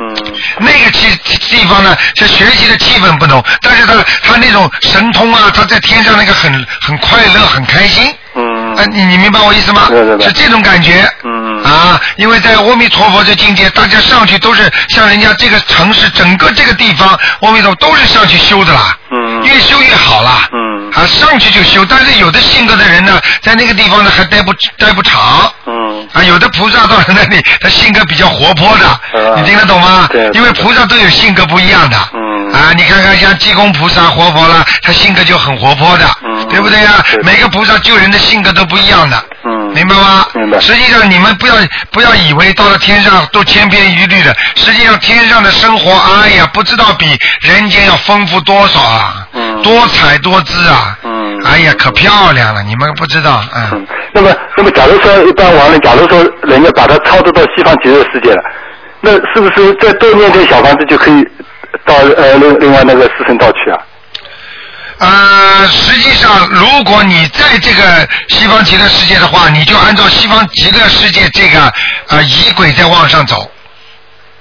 嗯那个地地方呢，是学习的气氛不浓，但是他他那种神通啊，他在天上那个很很快乐，很开心。嗯啊，你你明白我意思吗？是这种感觉。嗯啊，因为在阿弥陀佛这境界，大家上去都是像人家这个城市，整个这个地方，阿弥陀佛都是上去修的啦。嗯越修越好啦。嗯啊，上去就修，但是有的性格的人呢，在那个地方呢还待不待不长。嗯啊，有的菩萨到了那里，他性格比较活泼的，啊你听得懂吗？对因为菩萨都有性格不一样的。嗯啊，你看看像济公菩萨活泼了，他性格就很活泼的，嗯对不对呀、对每个菩萨救人的性格都不一样的。嗯明白吗？明白。实际上你们不要不要以为到了天上都千篇一律的，实际上天上的生活，哎呀，不知道比人间要丰富多少啊，嗯。多彩多姿啊，嗯。哎呀，可漂亮了，你们不知道，嗯。嗯，那么，那么，假如说一般亡人，假如说人家把他超度到西方极乐世界了，那是不是再多念点小房子就可以到呃另另外那个四圣道去啊？呃，实际上，如果你在这个西方极乐世界的话，你就按照西方极乐世界这个呃仪轨在往上走。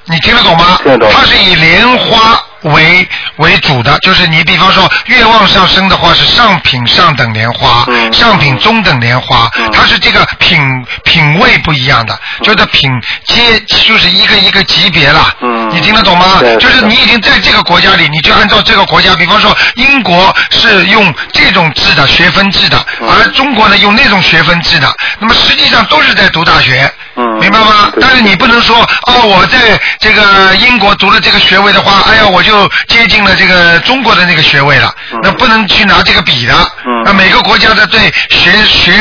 你听得懂吗？听得懂它是以莲花为为主的，就是你比方说越往上升的话是上品上等莲花，嗯上品中等莲花，嗯它是这个品品位不一样的，就是品阶就是一个一个级别了。嗯你听得懂吗？就是你已经在这个国家里，你就按照这个国家，比方说英国是用这种制的学分制的，嗯而中国呢用那种学分制的，那么实际上都是在读大学。嗯明白吗？但是你不能说哦，我在这个英国读了这个学位的话，哎呀，我就接近了这个中国的那个学位了。嗯那不能去拿这个比的。嗯那每个国家的对学学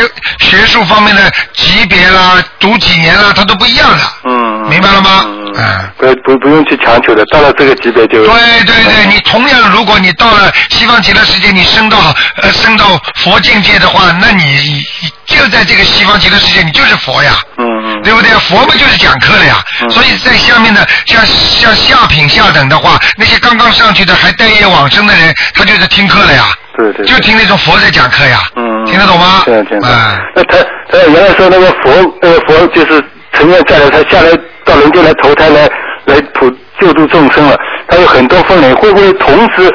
学术方面的级别啦、读几年啦，它都不一样的。嗯，明白了吗嗯。嗯不不不用去强求的，到了这个级别就。对对对，你同样，如果你到了西方极乐世界，你升到呃升到佛境界的话，那你就在这个西方极乐世界，你就是佛呀。嗯嗯。对不对？佛不就是讲课的呀，嗯。所以在下面的像像下品下等的话，那些刚刚上去的还待业往生的人，他就是听课了呀，对对，就听那种佛在讲课呀，嗯，听得懂吗？听得听得。啊、那他他原来说那个佛那个佛就是成愿下来，他下来到人间来投胎来来普救度众生了，他有很多分类，会不会同时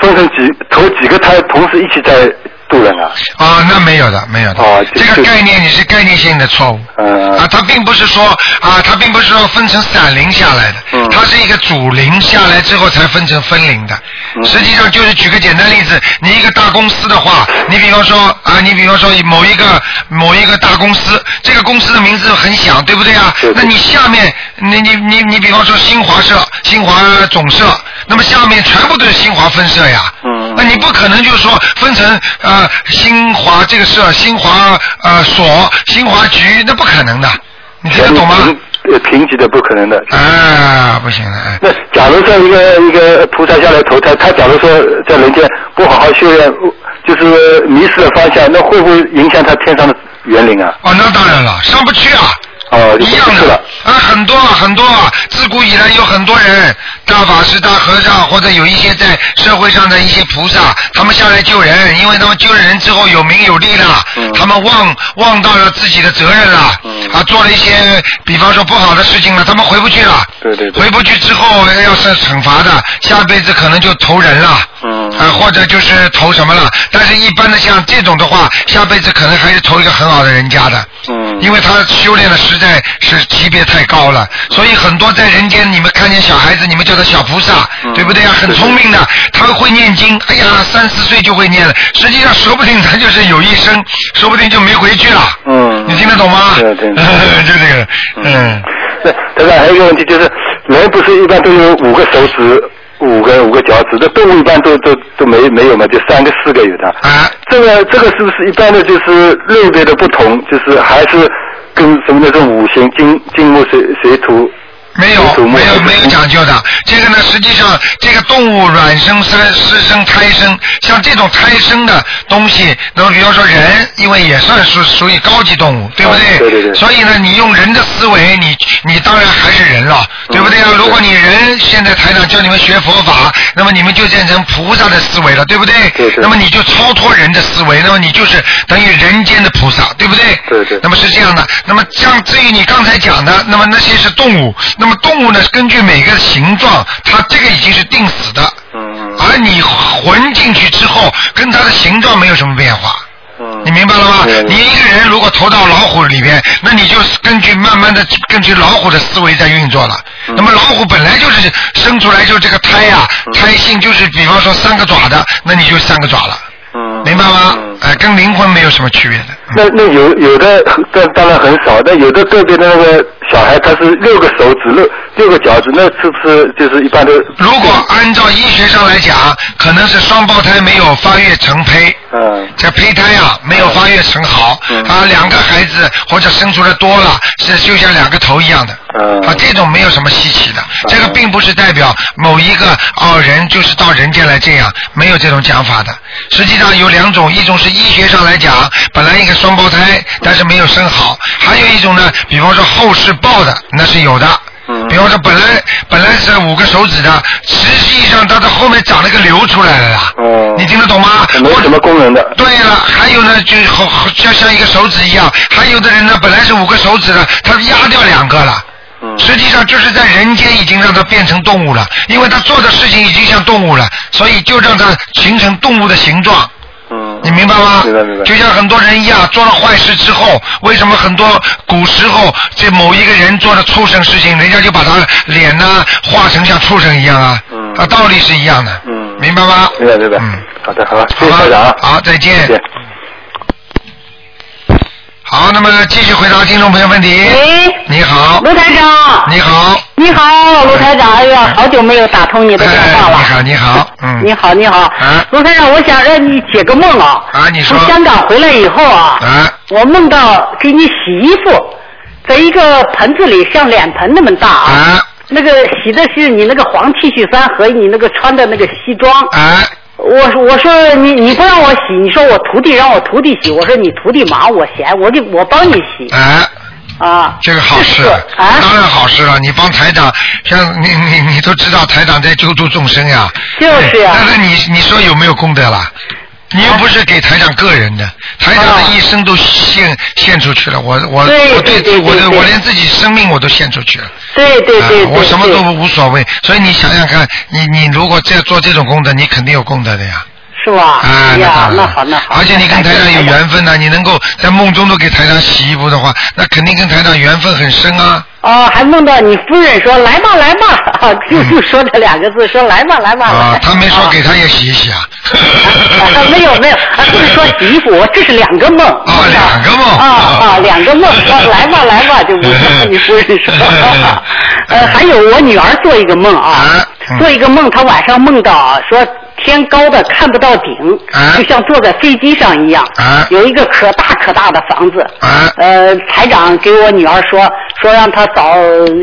分成几投几个胎，同时一起在度人啊？啊，那没有的，没有的。哦这个概念你是概念性的错误。嗯啊，它并不是说啊，它并不是说分成散灵下来的，嗯它是一个主灵下来之后才分成分灵的。嗯实际上就是举个简单例子，你一个大公司的话，你比方说啊，你比方说某一个某一个大公司，这个公司的名字很响，对不对啊？对对那你下面，你你你你比方说新华社、新华总社，那么下面全部都是新华分社呀。嗯那你不可能就是说分成呃新华这个社、新华呃所、新华局，那不可能的，你听得懂吗？呃，评级的不可能的。啊，不行的，哎那假如说一个一个菩萨下来投胎，他假如说在人间不好好修炼，就是迷失了方向，那会不会影响他天上的园林啊？哦，那当然了，上不去啊。哦，一样的。啊，很多啊，很多。啊，自古以来有很多人，大法师、大和尚，或者有一些在社会上的一些菩萨，他们下来救人，因为他们救了人之后有名有利了，嗯。他们忘忘到了自己的责任了，嗯。啊，做了一些比方说不好的事情了，他们回不去了，对对对。回不去之后要受惩罚的，下辈子可能就投人了。嗯啊，或者就是投什么了？但是，一般的像这种的话，下辈子可能还是投一个很好的人家的。嗯因为他修炼的实在是级别太高了，所以很多在人间，你们看见小孩子，你们叫他小菩萨，嗯对不对啊？很聪明的，他会念经，哎呀，三四岁就会念了，实际上说不定他就是有一生，说不定就没回去了。嗯你听得懂吗？对对对 <laughs> 就这个，嗯，那当然还有一个问题就是，人不是一般都有五个手指、五个五个脚趾，这动物一般都都都没没有嘛，就三个四个有的。啊，这个这个是不是一般的就是类别的不同，就是还是跟什么那种五行金金木水水土没有没有没有讲究的，这个呢，实际上这个动物卵生、三湿生、胎生，像这种胎生的东西，那么比方说人，因为也算是属于高级动物，对不对？啊对对对所以呢，你用人的思维，你你当然还是人了，对不对啊？嗯如果你人现在台长教你们学佛法，那么你们就变成菩萨的思维了，对不对？对对那么你就超脱人的思维，那么你就是等于人间的菩萨，对不对？对对那么是这样的，那么像至于你刚才讲的，那么那些是动物，那么动物呢，根据每个形状，它这个已经是定死的，嗯。而你混进去之后，跟它的形状没有什么变化。嗯。你明白了吗？你一个人如果投到老虎里边，那你就根据慢慢的根据老虎的思维在运作了。嗯。那么老虎本来就是生出来就这个胎呀、嗯。胎性就是比方说三个爪的，那你就三个爪了，嗯。明白吗？嗯哎、跟灵魂没有什么区别的。嗯那那有有的但当然很少，但有的个别的那个小孩他是六个手指六六个脚趾，那是不是就是一般的？如果按照医学上来讲，可能是双胞胎没有发育成胚，嗯这胚胎啊没有发育成好，嗯啊两个孩子或者生出来多了，是就像两个头一样的，嗯啊这种没有什么稀奇的，这个并不是代表某一个哦人就是到人间来这样，没有这种讲法的。实际上有两种，一种是医学上来讲，本来一个双胞胎，但是没有生好；还有一种呢，比方说后世报的，那是有的。嗯比方说本来本来是五个手指的，实际上它的后面长了个瘤出来了啦。哦你听得懂吗？没什么功能的。对了，还有呢，就好好像像一个手指一样，还有的人呢，本来是五个手指的，他压掉两个了。嗯实际上就是在人间已经让它变成动物了，因为他做的事情已经像动物了，所以就让它形成动物的形状。嗯。你明白吗？明白明白。就像很多人一样，做了坏事之后，为什么很多古时候这某一个人做了畜生事情，人家就把他脸呢画成像畜生一样啊？嗯啊，道理是一样的。嗯明白吗？明白明白。嗯。好的，好的，谢谢长好，再见。再见。好，那么继续回答听众朋友问题。喂，你好，卢台长，你好，你好，卢台长，哎呀，好久没有打通你的电话了。哎你好，你好，嗯。你好，你好，啊卢台长，我想让你解个梦啊。啊你说从香港回来以后啊，啊我梦到给你洗衣服，在一个盆子里像脸盆那么大啊。啊那个洗的是你那个黄 T 恤衫和你那个穿的那个西装。啊我我说你你不让我洗，你说我徒弟让我徒弟洗，我说你徒弟忙我闲，我就我帮你洗啊！啊。这个好事，<laughs> 啊。当然好事了。你帮台长，像你你你都知道台长在救助众生呀。就是呀但是你你说有没有功德啦？你又不是给台长个人的，台长的一生都献献出去了。我我对我对对我的我连自己生命我都献出去了。对对对对啊，我什么都无所谓。所以你想想看，你你如果这做这种功德，你肯定有功德的呀。是吧？啊，哎呀那好那好。而且你跟台长有缘分呢、你能够在梦中都给台长洗衣服的话，那肯定跟台长缘分很深啊。哦，还梦到你夫人说来吧来吧，啊 <laughs> 就就说这两个字，说来吧来吧。啊来，他没说给他也洗一洗啊。啊没有没有，啊不是说洗衣服，我这是两个梦。啊两个梦啊啊，两个梦，<laughs> 说来吧来吧，就不是你夫人说。<laughs> 呃，还有我女儿做一个梦啊做一个梦，她晚上梦到啊说天高的看不到顶啊，就像坐在飞机上一样啊，有一个可大可大的房子。啊。呃，台长给我女儿说说让她找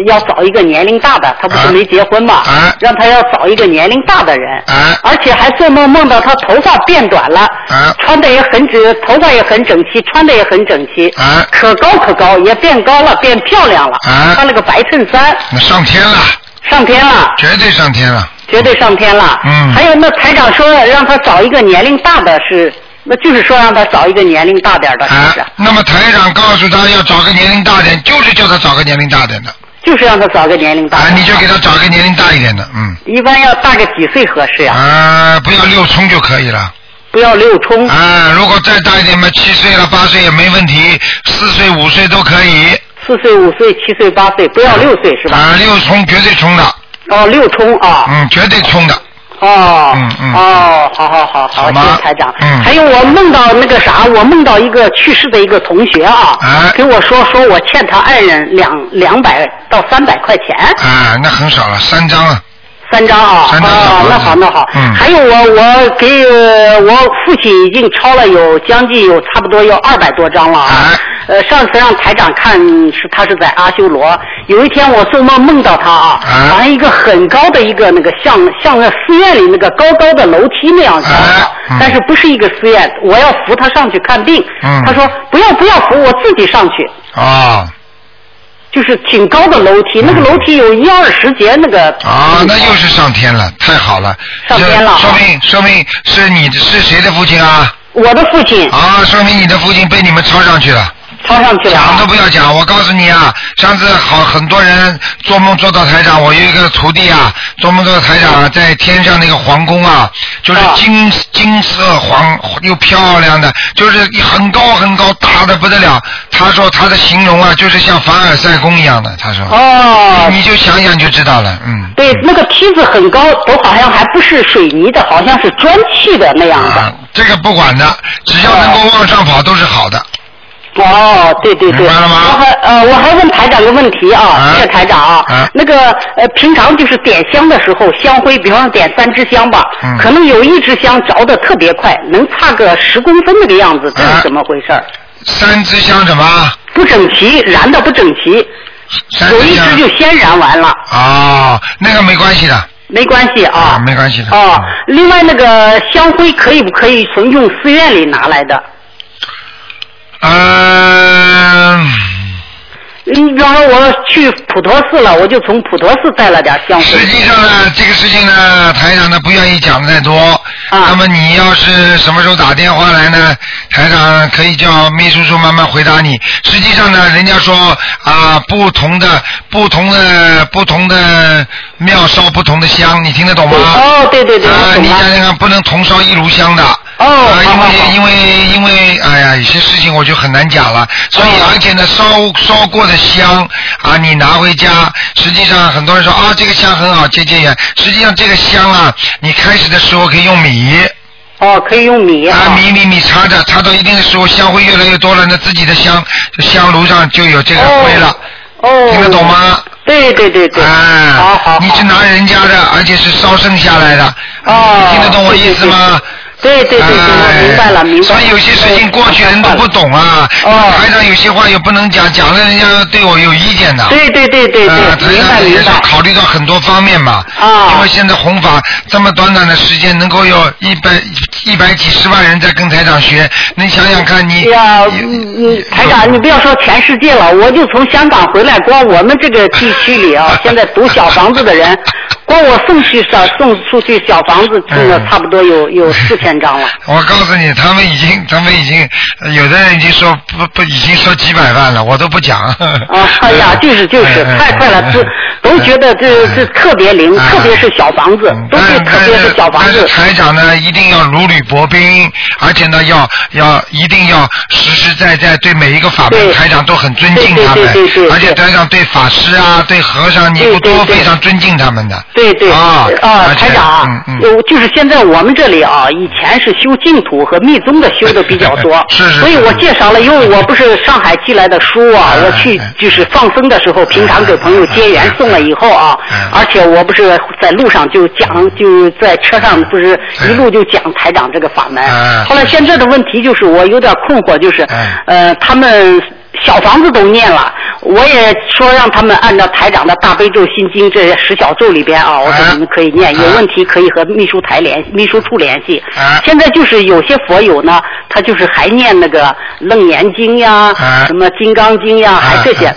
要找一个年龄大的，她不是啊没结婚嘛，啊。让她要找一个年龄大的人，啊。而且还做梦梦到她头发变短了，啊。穿的也很整，头发也很整齐，穿的也很整齐，啊。可高可高，也变高了，变漂亮了，啊。穿了个白衬衫，那上天了，上天了。绝对上天了。绝对上天了。嗯还有那台长说让他找一个年龄大的是，那就是说让他找一个年龄大点的，是啊不是？，那么台长告诉他要找个年龄大点，就是叫他找个年龄大点的。就是让他找个年龄大的。啊，你就给他找个年龄大一点的，嗯。一般要大个几岁合适呀、啊，不要六冲就可以了。不要六冲。啊，如果再大一点嘛，七岁了、八岁也没问题，四岁、五岁都可以。四岁、五岁、七岁、八岁，不要六岁是吧？啊，六冲绝对冲的，哦，六冲啊。嗯，绝对冲的。哦，嗯嗯哦，好好好好，好谢谢台长。嗯还有我梦到那个啥，我梦到一个去世的一个同学啊，哎给我说说我欠他爱人两两百到三百块钱。啊，那很少了，三张啊。三张啊，三张小哦房，子那好那好。嗯还有我我给呃我父亲已经抄了有将近有差不多有二百多张了啊。哎呃，上次让台长看是他是在阿修罗，有一天我做梦梦到他啊，哎好像一个很高的一个那个像像那寺院里那个高高的楼梯那样高的，哎嗯但是不是一个寺院，我要扶他上去看病。嗯他说不要不要扶，我自己上去。啊，就是挺高的楼梯，那个楼梯有一二十节那个。啊，那又是上天了，太好了。上天了这说明说明是你的是谁的父亲啊？我的父亲啊，说明你的父亲被你们抄上去了。抄上去了啊。讲都不要讲，我告诉你啊，上次好很多人做梦做到台长，我有一个徒弟啊，做梦做到台长啊，在天上那个皇宫啊，就是啊金金色黄又漂亮的，就是很高很高，大的不得了。他说他的形容啊，就是像凡尔赛宫一样的。他说，哦，你就想想就知道了，嗯。对，那个梯子很高，都好像还不是水泥的，好像是砖砌的那样的。啊，这个不管的，只要能够往上跑都是好的。哦，对对对，明白了吗？我还呃，我还问台长个问题啊，啊。谢谢台长啊，啊。那个呃，平常就是点香的时候，香灰，比方说点三支香吧，嗯。可能有一支香着的特别快，能差个十公分那个样子，这啊。是怎么回事？儿？三支香什么？不整齐，燃的不整齐，有一支就先燃完了，哦，那个没关系的。没关系啊。啊，没关系的。哦，另外那个香灰可以不可以从用寺院里拿来的？嗯，你比方说我去普陀寺了，我就从普陀寺带了点香。实际上呢，这个事情呢，台长呢不愿意讲的太多。啊那么你要是什么时候打电话来呢？台长可以叫秘书处慢慢回答你。实际上呢，人家说啊，不同的、不同的、不同的庙烧不同的香，你听得懂吗？哦，对对对，啊。你想想看，不能同烧一炉香的。哦啊，因为因为因为，哎呀，有些事情我就很难讲了。所以，哦而且呢，烧烧过的香啊，你拿回家，实际上很多人说啊，这个香很好，接接缘。实际上这个香啊，你开始的时候可以用米哦，可以用米啊，米米米擦着，擦到一定的时候，香会越来越多了，那自己的香香炉上就有这个灰了。哦，听得懂吗？对对对对，哎，好好，你是拿人家的，而且是烧剩下来的，哦，听得懂我意思吗？对对对对，对对我明白了明白了。所以有些事情过去人都不懂啊，哦台长有些话也不能讲，讲了人家对我有意见的。对对对对啊，对，台明白长也是明白。考虑到很多方面嘛。啊因为现在弘法这么短短的时间，能够有一百一百几十万人在跟台长学，你想想看你。哎呀，嗯嗯，台长，你不要说全世界了，我就从香港回来，光我们这个地区里啊，<laughs> 现在读小房子的人，光我送去小送出去小房子，送了差不多有有四千张了。<laughs> 我告诉你，他们已经，他们已经，有的人已经说不不，已经说几百万了，我都不讲。啊，哎呀，<laughs> 就是就是，太快了，都都觉得这这特别灵，哎。特别是小房子，都是特别是小房子。台长呢，一定要如履薄冰，而且呢，要要一定要实实在在对每一个法门，对。台长都很尊敬他们对对对，而且台长对法师啊、对和尚、尼姑都非常尊敬他们的。对对啊而且台长嗯嗯，有就是现在我们这里啊，以前是修净土和密宗的修的比较多。<laughs> 是是是所以我介绍了，因为 <laughs> 我不是上海寄来的书啊，哎我去就是放生的时候，平常给朋友结缘送了以后啊哎，而且我不是在路上就讲，就在车上不是一路就讲台长这个法门哎。后来现在的问题就是我有点困惑，就是哎呃他们。小房子都念了，我也说让他们按照台长的大悲咒、心经这十小咒里边啊，我说哎你们可以念，有哎问题可以和秘书台联秘书处联系哎。现在就是有些佛友呢，他就是还念那个楞严经呀哎，什么金刚经呀，还这些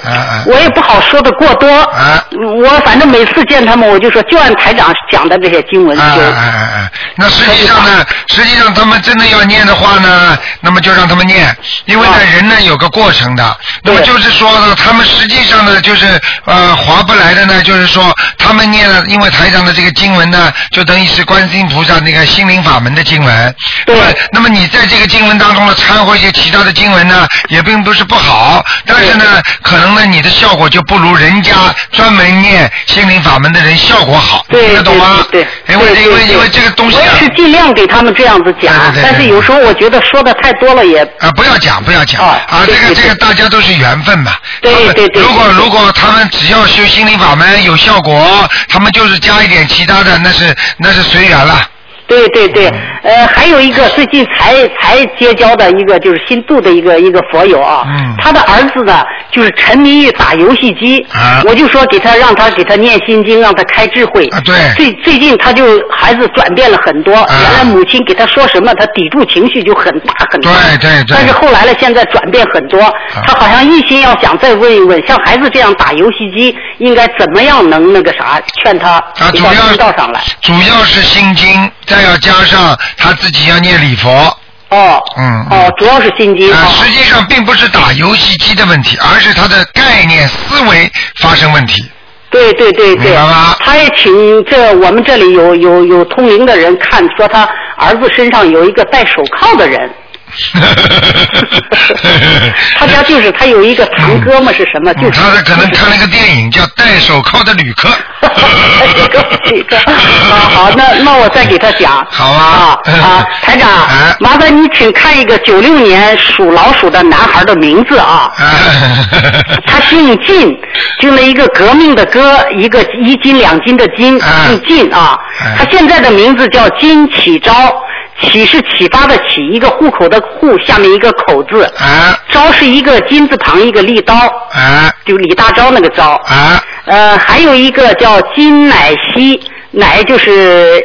我也不好说的过多哎。我反正每次见他们，我就说就按台长讲的这些经文修。哎哎哎哎，那实际上呢，实际上他们真的要念的话呢，那么就让他们念，因为呢啊人呢有个过程的。那么就是说呢，他们实际上呢就是呃划不来的呢，就是说他们念了，因为台上的这个经文呢，就等于是观世音菩萨那个心灵法门的经文。对那么你在这个经文当中呢掺和一些其他的经文呢，也并不是不好，但是呢，可能呢你的效果就不如人家专门念心灵法门的人效果好，对听得懂吗？对对对，因为因为因为这个东西啊我是尽量给他们这样子讲对对对，对但是有时候我觉得说的太多了也啊，不要讲，不要讲啊啊！这个这个大家都是缘分嘛。对对对如果如果他们只要修心灵法门有效果，他们就是加一点其他的，那是那是随缘了。对对对，呃，还有一个最近才才结交的一个就是新度的一个一个佛友啊，嗯。他的儿子呢就是沉迷于打游戏机，啊。我就说给他让他给他念心经，让他开智慧。啊对。最最近他就孩子转变了很多，原来母亲给他说什么，他抵触情绪就很大很大。对对对。但是后来呢，现在转变很多，他好像一心要想再问一问，像孩子这样打游戏机，应该怎么样能那个啥，劝他到正道上要来。主要是心经，再要加上他自己要念礼佛。哦，嗯哦，主要是心机啊，啊。实际上并不是打游戏机的问题，而是他的概念思维发生问题。对对对对明白吗，他也请这我们这里有有有通灵的人看，说他儿子身上有一个戴手铐的人，<laughs> 他家就是他有一个堂哥嘛，是什么？就是嗯他可能看了个电影叫《戴手铐的旅客》。这个啊，好，那那我再给他讲。好啊啊啊，<laughs> 台长哎，麻烦你请看一个九六年属老鼠的男孩的名字啊。他姓靳，就那一个革命的革，一个一斤两斤的斤，哎姓靳啊哎。他现在的名字叫金启昭，启是启发的启，一个户口的户，下面一个口字。啊招是一个金字旁一个利刀，啊就李大钊那个昭。啊呃，还有一个叫金乃熙，乃就是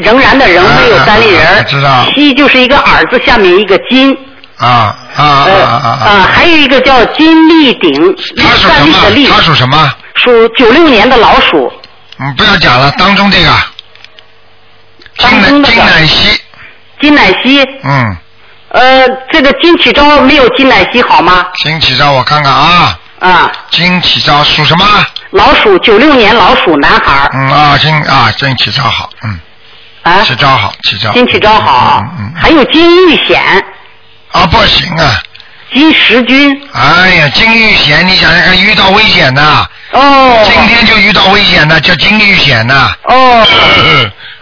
仍然的仍，啊没有单立人知道熙就是一个耳字下面一个金。啊啊啊呃啊啊！啊，还有一个叫金立鼎，站立的立么？，他属什么？属九六年的老鼠。嗯，不要讲了，当中这个金乃金乃熙，金乃熙，嗯，呃，这个金启昭没有金乃熙好吗？金启昭我看看啊，啊，金启昭属什么？老鼠，九六年老鼠男孩嗯啊，金啊，金启昭好，嗯，啊，启昭好，启昭。金启昭好嗯嗯，嗯。还有金玉显、啊，不行啊！金石君。哎呀，金玉贤，你想想看，遇到危险呐，哦今天就遇到危险的，叫金玉贤呐。哦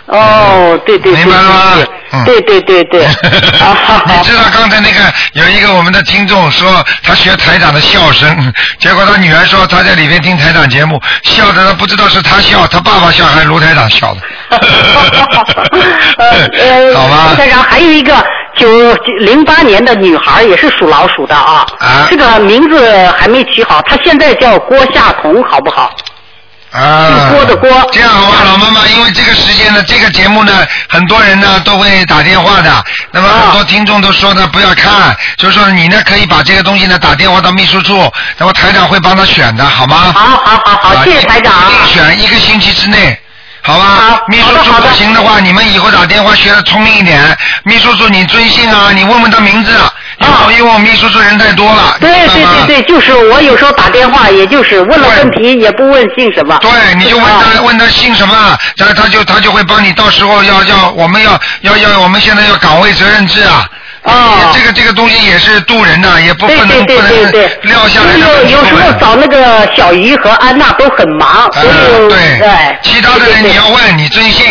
哦，对对对明白了吗？嗯。对对对对。<laughs> 你知道刚才那个有一个我们的听众说他学台长的笑声，<laughs> 结果他女儿说他在里面听台长节目，笑的他不知道是他笑，他爸爸笑还是卢台长笑的。<laughs> 呃，好吧。台长还有一个九零八年的女孩也是属老鼠的啊，啊。这个名字还没起好，她现在叫郭夏彤，好不好？啊，这样好吧，老妈妈，因为这个时间呢，这个节目呢，很多人呢都会打电话的，那么很多听众都说呢不要看，就是说你呢可以把这个东西呢打电话到秘书处，那么台长会帮他选的，好吗？好好好好，啊谢谢台长。一定选一个星期之内。好吧好，秘书处不行的话，你们以后打电话学的聪明一点。秘书处你尊姓啊？你问问他名字，因为我因为我秘书处人太多了，对对对对，就是我有时候打电话，也就是问了问题，也不问姓什么。对，你就问他啊问他姓什么，然后他就他就会帮你，到时候要要我们要要要我们现在要岗位责任制啊。哦这个这个东西也是渡人的，也不不能对对对不能撂下来的有有时候找那个小鱼和安娜都很忙，所以呃，对对，其他的人你要问，你真信，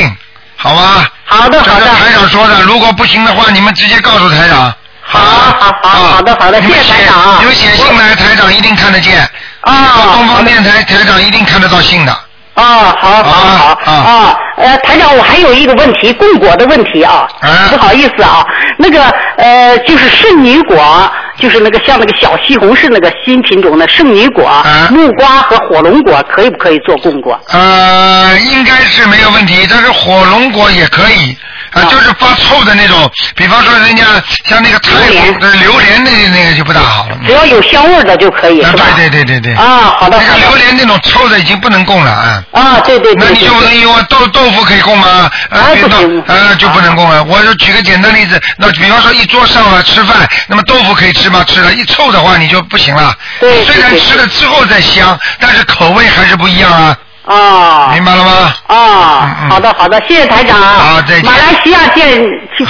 好吗？好的好的，台长说的，如果不行的话，你们直接告诉台长。好好好啊好的好的谢谢台长啊你们写信来，台长一定看得见。啊东方电台台长一定看得到信的。啊，好好好啊，呃，台长，我还有一个问题，供果的问题啊，啊不好意思啊，那个呃，就是圣女果，就是那个像那个小西红柿那个新品种的圣女果、啊木瓜和火龙果，可以不可以做供果？呃，应该是没有问题，但是火龙果也可以。啊，就是发臭的那种，比方说人家像那个泰榴莲榴莲那那个就不大好了。只要有香味的就可以，啊，是吧？对对对对对。啊，好的那个。榴莲那种臭的已经不能供了啊。啊，对对对那你就不能对用豆豆腐可以供吗？呃，哎别闹不行呃，就不能供了。我就举个简单例子，那比方说一桌上了吃饭，那么豆腐可以吃吗？吃了，一臭的话你就不行了。对虽然吃了之后再香，但是口味还是不一样啊，啊明白了吗？啊嗯嗯，好的好的，谢谢台长。好再见马来西亚见，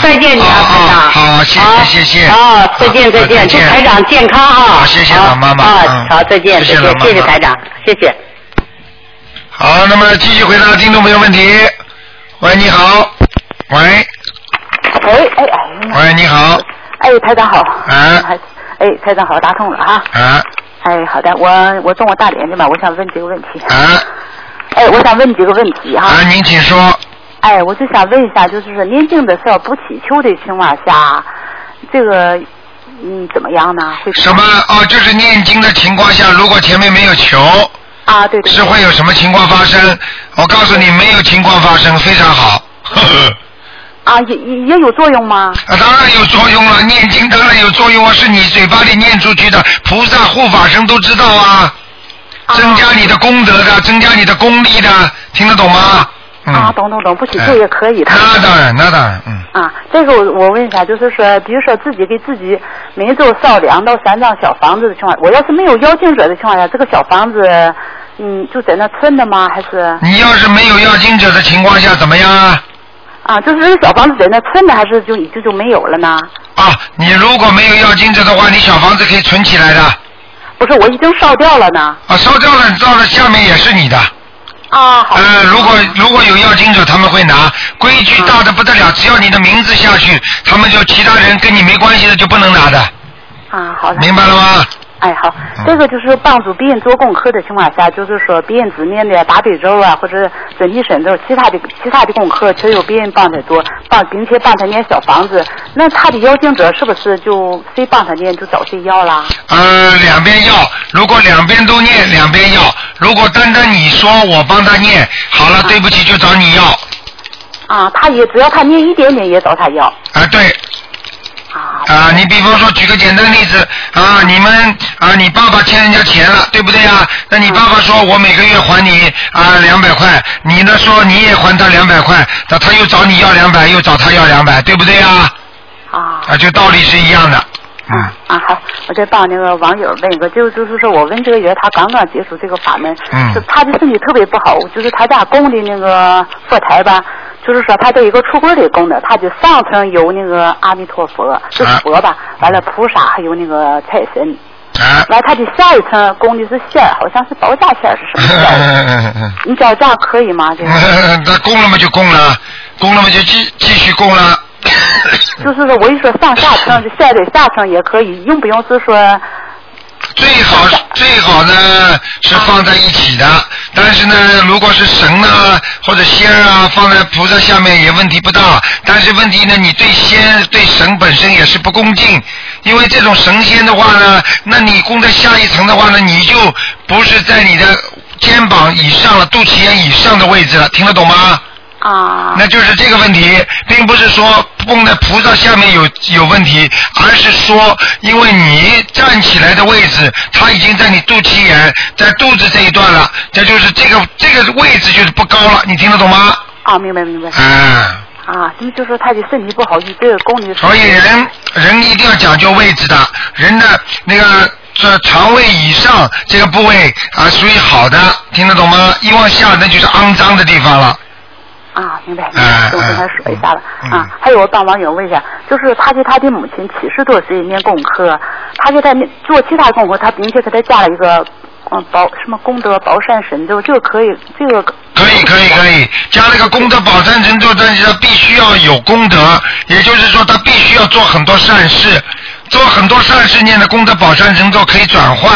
再见你啊，哦台长。哦好谢谢谢谢啊，再见再见，祝台长健康啊。好谢谢老妈妈啊嗯，好，再见，谢谢谢谢台长，谢谢。好，那么继续回答听众朋友问题。喂，你好。喂，喂，哎哎，喂，你好。哎，台长好。啊哎，哎，台长好，打通了哈。啊哎，好的，我我中过大连的嘛，我想问几个问题。啊哎，我想问几个问题哈。啊！您请说。哎，我就想问一下，就是说念经的时候不祈求的情况下，这个嗯怎么样呢？会什么？哦，就是念经的情况下，如果前面没有求，啊？对对。是会有什么情况发生？我告诉你，没有情况发生，非常好。呵呵啊，也也也有作用吗？啊，当然有作用了，念经当然有作用啊，是你嘴巴里念出去的，菩萨护法神都知道啊，增加你的功德的，增加你的功力的，听得懂吗？嗯。啊，懂懂懂，不祈求也可以的。那当然，那当然，嗯。啊，这个我我问一下，就是说，比如说自己给自己每周烧两到三张小房子的情况，我要是没有邀请者的情况下，这个小房子，嗯，就在那村的吗？还是你要是没有要经者的情况下，怎么样啊？啊，就是这个小房子在那村的，还是就就就没有了呢？啊，你如果没有要经者的话，你小房子可以存起来的。不是，我已经烧掉了呢。啊，烧掉了，到了下面也是你的。啊，好。呃，如果如果有要经者，他们会拿。规矩大的不得了，只要你的名字下去，他们就其他人跟你没关系的就不能拿的，啊，好的。明白了吗？哎，好，嗯这个就是帮助别人做功课的情况下，就是说别人只念的大悲咒啊，或者准提神咒，其他的其他的功课全由别人帮他做，帮并且帮他念小房子，那他的邀请者是不是就谁帮他念就找谁要啦？呃，两边要，如果两边都念，两边要；如果单单你说我帮他念，好了，对不起，就找你要。啊，他也只要他念一点点也找他要。啊，对，啊，啊，你比方说举个简单的例子啊，你们啊，你爸爸欠人家钱了，对不对啊？那你爸爸说我每个月还你啊两百块，你呢说你也还他两百块，那他又找你要两百，又找他要两百，对不对啊？啊。啊，就道理是一样的。嗯。啊，好，我再帮那个网友问一个，就就是说我问这个人，他刚刚接触这个法门，嗯他的身体特别不好，就是他家供的那个佛台吧，就是说他这一个橱柜里供的，他就上层有那个阿弥陀佛，就是佛吧，完了菩萨还有那个财神，啊。完了他的下一层供的是仙儿，好像是包家仙儿是什么仙儿？嗯嗯你知道这样可以吗？这 <laughs> 那供了嘛就供了，供了嘛就继继续供了。就是说我一说上下层，<laughs> 就下的下层也可以，用不用是说？最好最好呢是放在一起的，但是呢，如果是神啊或者仙啊放在菩萨下面也问题不大。但是问题呢，你对仙对神本身也是不恭敬，因为这种神仙的话呢，那你供在下一层的话呢，你就不是在你的肩膀以上了，肚脐眼以上的位置了，听得懂吗？啊。那就是这个问题，并不是说供在菩萨下面有有问题，而是说因为你站起来的位置，它已经在你肚脐眼，在肚子这一段了，这就是这个这个位置就是不高了，你听得懂吗？啊，明白明白。嗯。啊，那么就说他的身体不好，一这个供的。所以人人一定要讲究位置的，人的那个这肠胃以上这个部位啊属于好的，听得懂吗？一往下那就是肮脏的地方了。啊，明白，嗯明白，我跟他说一下了。啊，还有我帮网友问一下，就是他给他的母亲七十多岁念功课，他给他念做其他功课，他并且给他加了一个嗯保什么功德宝善神咒，这个可以，这个可以可以可以，加那个功德宝善神咒，但是他必须要有功德，也就是说他必须要做很多善事，做很多善事念的功德宝善神咒可以转换，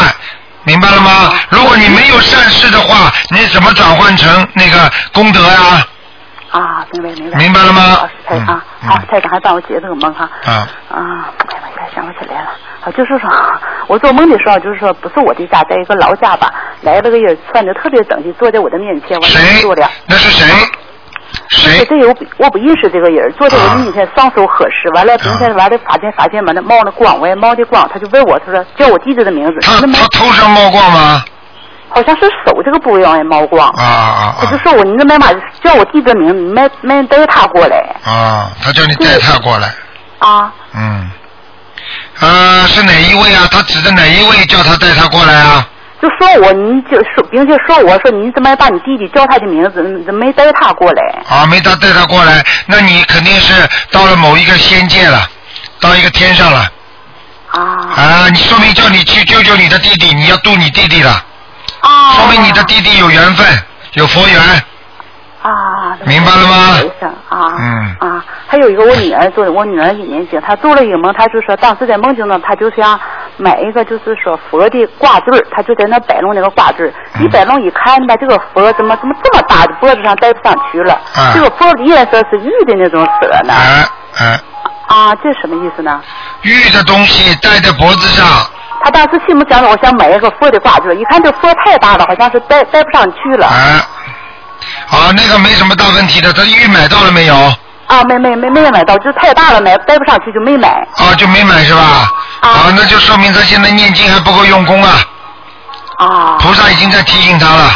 明白了吗？如果你没有善事的话，你怎么转换成那个功德呀？啊，明白明白。明白了吗好，台啊，好，台长还帮我解这个梦哈。啊。啊，哎呀，我现在想不起来了。啊，就是说，<laughs> 我做梦的时候，就是说，不是我的家，在一个老家吧，来了个人，穿的特别整齐，坐在我的面前，我就坐了。那是谁？谁？这有我不认识这个人，坐在我的面前，双手合十，完了，并且完了，发现发现完了冒了光，我也冒的光，他就问我，他说叫我弟弟的名字。他他头上冒光吗？好像是手这个部位往外冒光。啊啊他就说我你这没把叫我弟弟的名没没带他过来。啊！他叫你带他过来。啊。嗯。呃，是哪一位啊？他指的哪一位叫他带他过来啊？就说我，你就说，并且说我说你怎么把你弟弟叫他的名字，怎么没带他过来？啊，没带带他过来，那你肯定是到了某一个仙界了，到一个天上了。啊。啊，你说明叫你去救救你的弟弟，你要渡你弟弟了。啊。说明你的弟弟有缘分，有佛缘。啊。明白了吗？啊。嗯。啊，还有一个我女儿做的，我女儿一年级，她做了一个梦，她就说当时在梦境中，她就想买一个就是说佛的挂坠儿，她就在那摆弄那个挂坠一摆弄一看吧，这个佛怎么怎么这么大的脖子上戴不上去了，啊这个佛的颜色是玉的那种色呢。啊，这什么意思呢？玉的东西戴在脖子上，他当时心目想着，我想买一个佛的挂坠，一看这佛太大了，好像是戴戴不上去了。啊，啊，那个没什么大问题的，他玉买到了没有？啊，没没没没买到，就是太大了，买戴不上去就没买。啊，就没买是吧？啊，那就说明他现在念经还不够用功啊。啊。菩萨已经在提醒他了，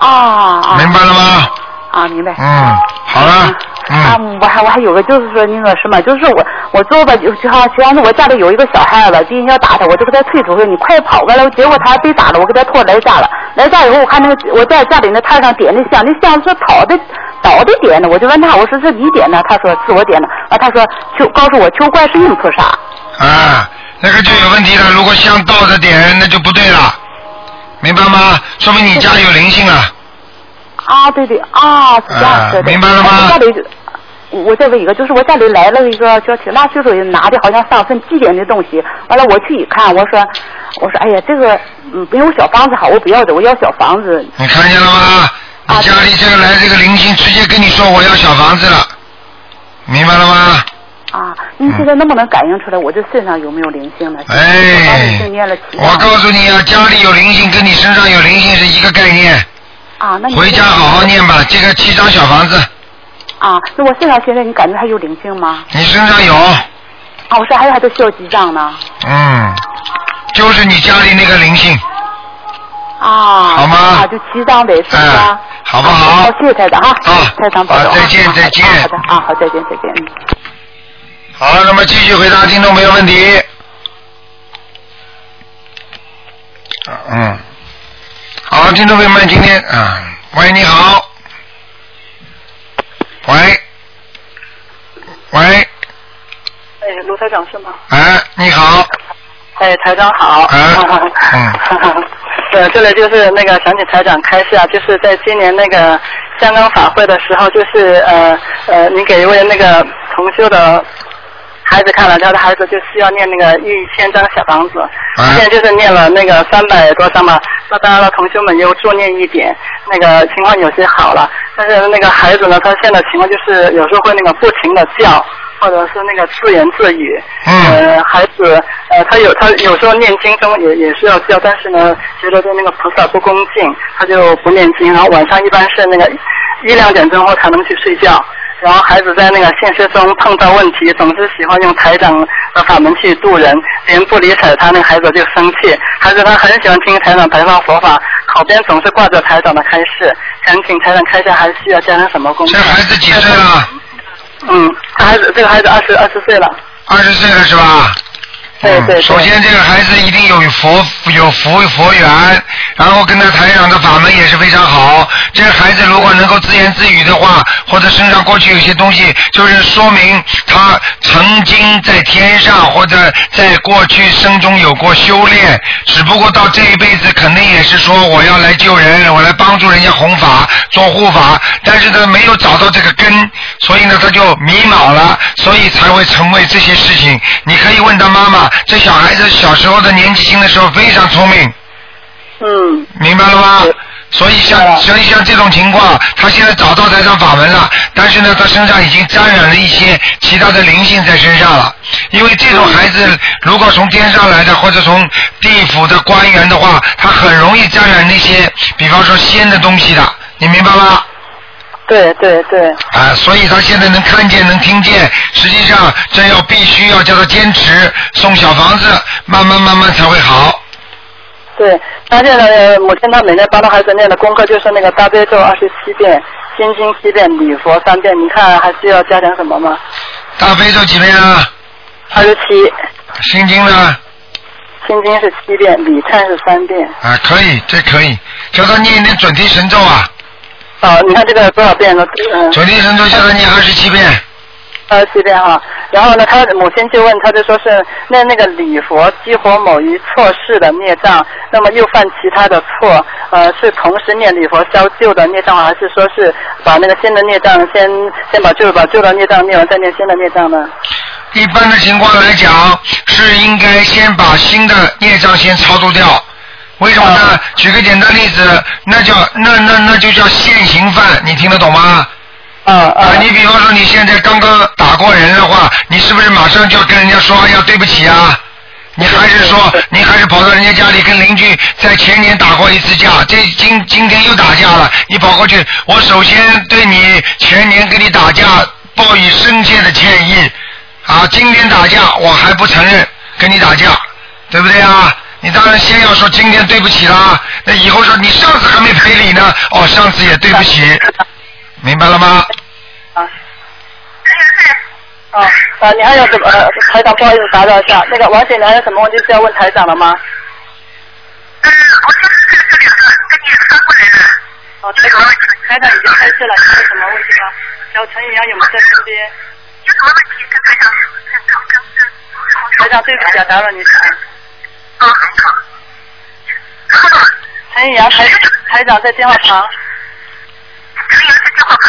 啊啊。明白了吗？啊，明白。嗯，好了，啊，我还我还有个就是说那个什么，就是我我做吧，就就好就像是我家里有一个小孩子，别人要打他，我就给他推出去，你快跑！过来，结果他被打了，我给他拖来家了。来家以后，我看那个我在家里那摊上点的香，那香是讨的倒的点的，我就问他，我说是你点的？他说是我点的。啊，他说求告诉我求观世音菩萨。啊，那个就有问题了。如果香倒着点，那就不对了，明白吗？说明你家有灵性啊。啊，对对啊，是这样子的。明白了吗家里我再问一个，就是我家里来了一个叫挺大岁数人拿的，好像上坟祭奠的东西。完了我去一看，我说我说哎呀，这个嗯没有小房子好，我不要的，我要小房子。你看见了吗？你家里这个来这个灵性，直接跟你说我要小房子了，明白了吗？啊，你现在能不能感应出来我这身上有没有灵性呢？哎我告诉你啊，家里有灵性跟你身上有灵性是一个概念。啊，那你回家好好念吧，这个七张小房子，啊，那我身上现在你感觉还有灵性吗？你身上有，啊，我说还有还在修几张呢？嗯，就是你家里那个灵性，啊，好吗啊，就七张呗，是不是啊哎？好不好好，谢谢台长哈。啊台长保重啊。好再见啊再见好的啊，好，再见再见。嗯好，那么继续回答听众朋友问题。嗯，好，听众朋友们，今天啊，喂，你好，喂，喂，哎，卢台长是吗？哎，你好，哎，台长好。哎 <laughs> 嗯呃，这里就是那个想请台长开下，就是在今年那个香港法会的时候，就是呃呃，您给一位那个同修的孩子看了，他的孩子就需要念那个一千张小房子，哎现在就是念了那个三百多张嘛。那当然了，同修们又多念一点，那个情况有些好了。但是那个孩子呢，他现在情况就是有时候会那个不停的叫，或者是那个自言自语。嗯呃，孩子，呃，他有他有时候念经中也也是要叫，但是呢，觉得对那个菩萨不恭敬，他就不念经。然后晚上一般是那个一两点钟后才能去睡觉。然后孩子在那个现实中碰到问题，总是喜欢用台长的法门去度人，别人不理睬他，那个孩子就生气。孩子他很喜欢听台长白话佛法，口边总是挂着台长的开示。想请台长开一下，还需要加上什么功课？这孩子几岁了？嗯，他孩子这个孩子二十二十岁了。二十岁了是吧？对对对嗯。首先，这个孩子一定有佛有佛佛缘，然后跟他台长的法门也是非常好。这个孩子如果能够自言自语的话，或者身上过去有些东西，就是说明他曾经在天上或者在过去生中有过修炼，只不过到这一辈子肯定也是说我要来救人，我来帮助人家弘法做护法，但是他没有找到这个根，所以呢他就迷茫了，所以才会成为这些事情。你可以问他妈妈，这小孩子小时候的年纪轻的时候非常聪明，嗯，明白了吗？所以像所以像这种情况，他现在找到台上法门了，但是呢，他身上已经沾染了一些其他的灵性在身上了。因为这种孩子如果从天上来的或者从地府的官员的话，他很容易沾染那些，比方说仙的东西的，你明白吗？对对对，啊，所以他现在能看见，能听见，实际上这要必须要叫他坚持送小房子，慢慢慢慢才会好。对，他现在呃母亲她每天帮他孩子念的功课就是那个大悲咒二十七遍，心经七遍，礼佛三遍。你看还需要加点什么吗？大悲咒几遍啊？二十七，心经呢？心经是七遍，礼忏是三遍。啊，可以，这可以，叫他念一念准提神咒啊，啊，你看这个多少遍了？嗯，准提神咒叫他念二十七遍。二十七遍哈。然后呢，他母亲就问，他就说是那那个礼佛激活某一错事的孽障，那么又犯其他的错，呃，是同时念礼佛消旧的孽障，还是说是把那个新的孽障先先把旧把旧的孽障念完，再念新的孽障呢？一般的情况来讲，是应该先把新的孽障先超度掉。为什么呢？举个简单例子，那叫那那那就叫现行犯，你听得懂吗？啊啊啊，你比方说你现在刚刚打过人的话，你是不是马上就要跟人家说哎呀对不起啊？你还是说你还是跑到人家家里跟邻居在前年打过一次架，这今今天又打架了，你跑过去，我首先对你前年跟你打架报以深切的歉意，啊，今天打架我还不承认跟你打架，对不对啊？你当然先要说今天对不起啦，那以后说你上次还没赔礼呢，哦，上次也对不起，明白了吗？啊啊！你还有什么？呃，台长，不好意思打扰一下，那个王姐，你还有什么问题是要问台长了吗？嗯，我就是这这两个跟你翻过来的。哦，台长，台长已经开始了，你有什么问题吗？小陈阳有没有在身边？有什么问题跟台长台长，对不起啊，打扰你。啊，很好。陈阳，台台长在电话旁。陈阳在电话旁。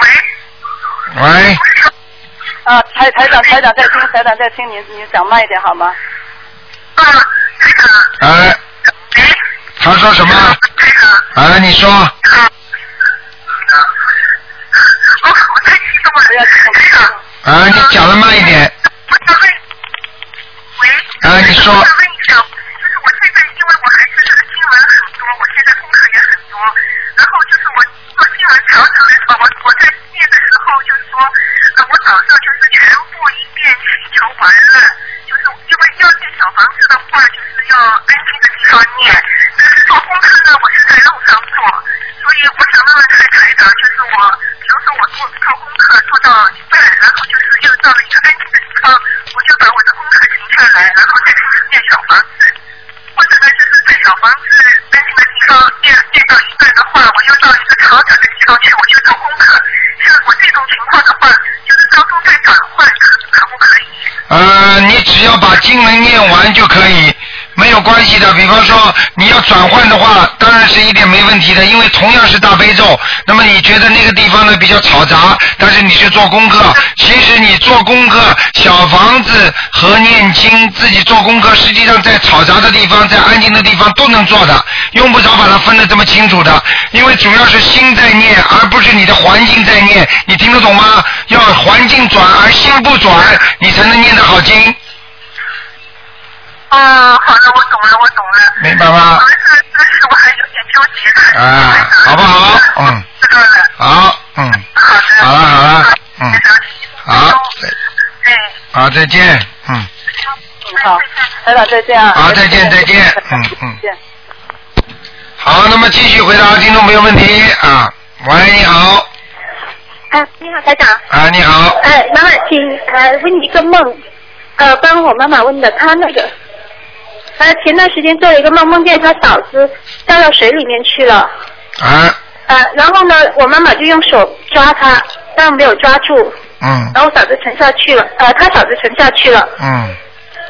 喂。喂。啊，台台长，台长在听，台长在听，您您讲慢一点好吗？啊，台长。哎。他说什么？台长。哎，你说。我我太激动了，台长。啊，你讲的慢一点。喂。啊，你说。经文念完就可以，没有关系的。比方说你要转换的话，当然是一点没问题的，因为同样是大悲咒，那么你觉得那个地方呢比较嘈杂，但是你去做功课，其实你做功课，小房子和念经自己做功课，实际上在嘈杂的地方，在安静的地方都能做的，用不着把它分得这么清楚的，因为主要是心在念，而不是你的环境在念，你听得懂吗？要环境转而心不转，你才能念得好经。啊，好的，我懂了，我懂了。明白吗可是，但是我还有点纠结的。啊，好不好？嗯，知道了。好，嗯，好的。好了好了，嗯，好，哎，好，再见，嗯，嗯，好，台长再见啊。好，再见再见，嗯嗯。见。好，那么继续回答听众朋友问题啊。喂，你好，哎，你好，台长。啊，你好，哎，妈妈，请呃问你一个梦，呃，帮我妈妈问的，她那个，她前段时间做了一个梦，梦见他嫂子掉到水里面去了，啊，呃，然后呢，我妈妈就用手抓他，但没有抓住，嗯。然后嫂子沉下去了，呃，他嫂子沉下去了，嗯，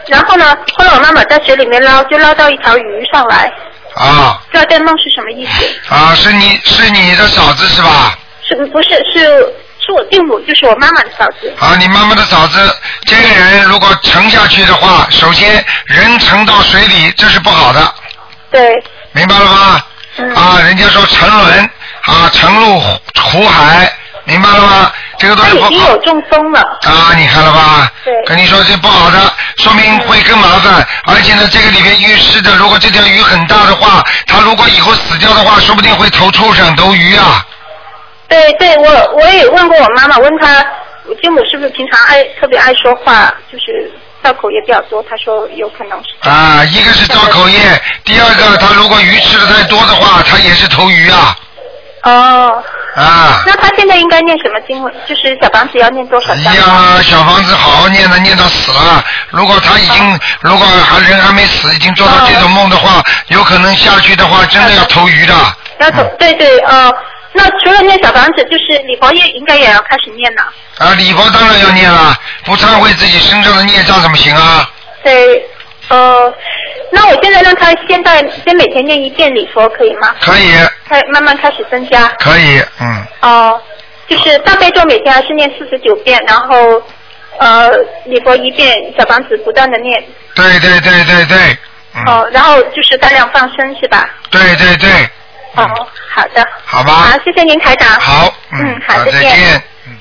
然后呢，后来我妈妈在水里面捞，就捞到一条鱼上来，啊。这梦是什么意思？啊，是你是你的嫂子是吧？是不是是是我舅母，就是我妈妈的嫂子？啊，你妈妈的嫂子，这个人如果沉下去的话，首先人沉到水里，这是不好的，对，明白了吗？嗯啊，人家说沉沦啊，沉入湖海，明白了吗？这个东她西不好已经有中风了。啊，你看了吧？对跟你说这不好的，说明会更麻烦。而且呢，这个里面预示的，如果这条鱼很大的话，它如果以后死掉的话，说不定会投畜生、投鱼啊。对对，我我也问过我妈妈，问她我舅母是不是平常爱特别爱说话，就是造口业比较多。她说有可能是。啊，一个是造口业，第二个他如果鱼吃的太多的话，他也是投鱼啊。哦，啊，那她现在应该念什么经文？就是小房子要念多少一章？样啊，小房子好好念的，念到死了。如果他已经，如果还人还没死，已经做到这种梦的话，有可能下去的话，真的要投鱼的。要投，对对，呃，那除了念小房子，就是礼佛业应该也要开始念了。啊，礼佛当然要念了，不忏悔自己身上的孽障怎么行啊？对，呃，那我现在让他现在先每天念一遍礼佛，可以吗？可以，开慢慢开始增加。可以，嗯，哦、就是大悲咒每天还是念四十九遍，然后呃礼佛一遍，小房子不断的念，对对对对对，嗯，哦、然后就是大量放生是吧？对对对，哦，好的。好吧好，谢谢您台长。好，嗯，好，再见。嗯，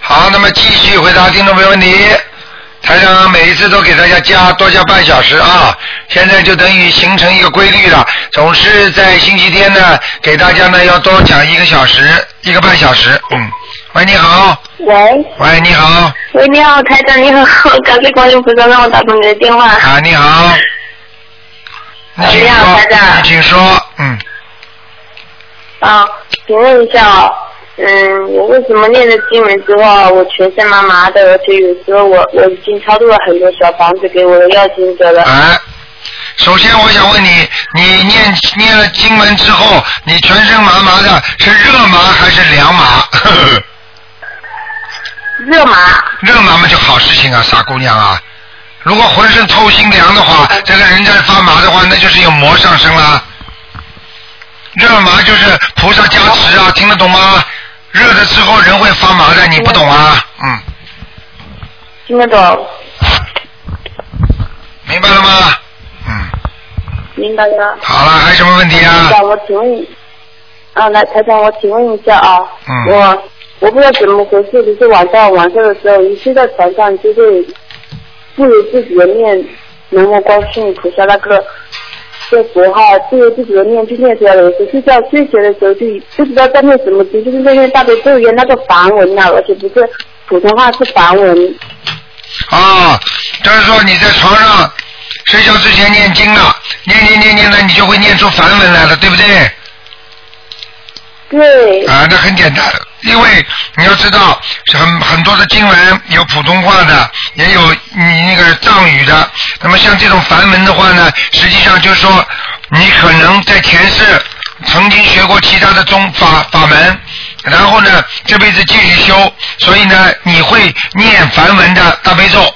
好，那么继续回答听众朋友问题。台长每一次都给大家加多加半小时啊，现在就等于形成一个规律了，总是在星期天呢给大家呢要多讲一个小时，一个半小时。嗯，喂，你好，喂，喂，你好，喂，你好，台长，你好，感谢观音菩萨让我打通你的电话。啊，你好，你好台，长你请说，嗯，啊，请问一下哦，嗯，我为什么念了经文之后啊，我全身麻麻的，而且有时候我我已经超度了很多小房子给我的要经者了。啊，首先我想问你，你念念了经文之后，你全身麻麻的，是热麻还是凉麻？<laughs> 热麻。热麻嘛就好事情啊，傻姑娘啊！如果浑身透心凉的话，这个人在发麻的话，那就是有魔上身啦。热麻就是菩萨加持啊，听得懂吗？热的时候人会发麻的，你不懂啊？嗯，听得懂，明白了吗？嗯明白了。好了，还有什么问题啊我请问，啊，来，台长，我请问一下啊，嗯我我不知道怎么回事，就是晚上晚上的时候，一睡在床上就会不由自己的念南无观世音菩萨那个这佛号，不由自己的念就念出来了。睡觉睡起来的时候就不知道在念什么经，就是在念大悲咒一样那个梵文呐、而且不是普通话，是梵文。啊，就是说你在床上睡觉之前念经了，念念念念的，你就会念出梵文来了，对不对？对。啊，那很简单，因为你要知道，很很多的经文有普通话的，也有你那个藏语的。那么像这种梵文的话呢，实际上就是说，你可能在前世曾经学过其他的宗法法门，然后呢，这辈子继续修，所以呢，你会念梵文的大悲咒。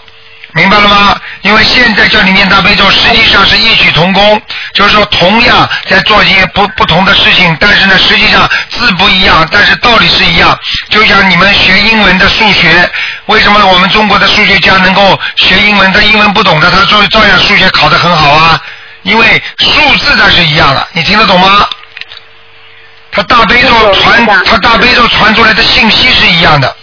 明白了吗？因为现在叫你念大悲咒，实际上是异曲同工，就是说同样在做一些不不同的事情，但是呢，实际上字不一样，但是道理是一样。就像你们学英文的数学，为什么我们中国的数学家能够学英文？他英文不懂的，他照照样数学考得很好啊。因为数字它是一样的，你听得懂吗？他大悲咒传，他大悲咒传出来的信息是一样的。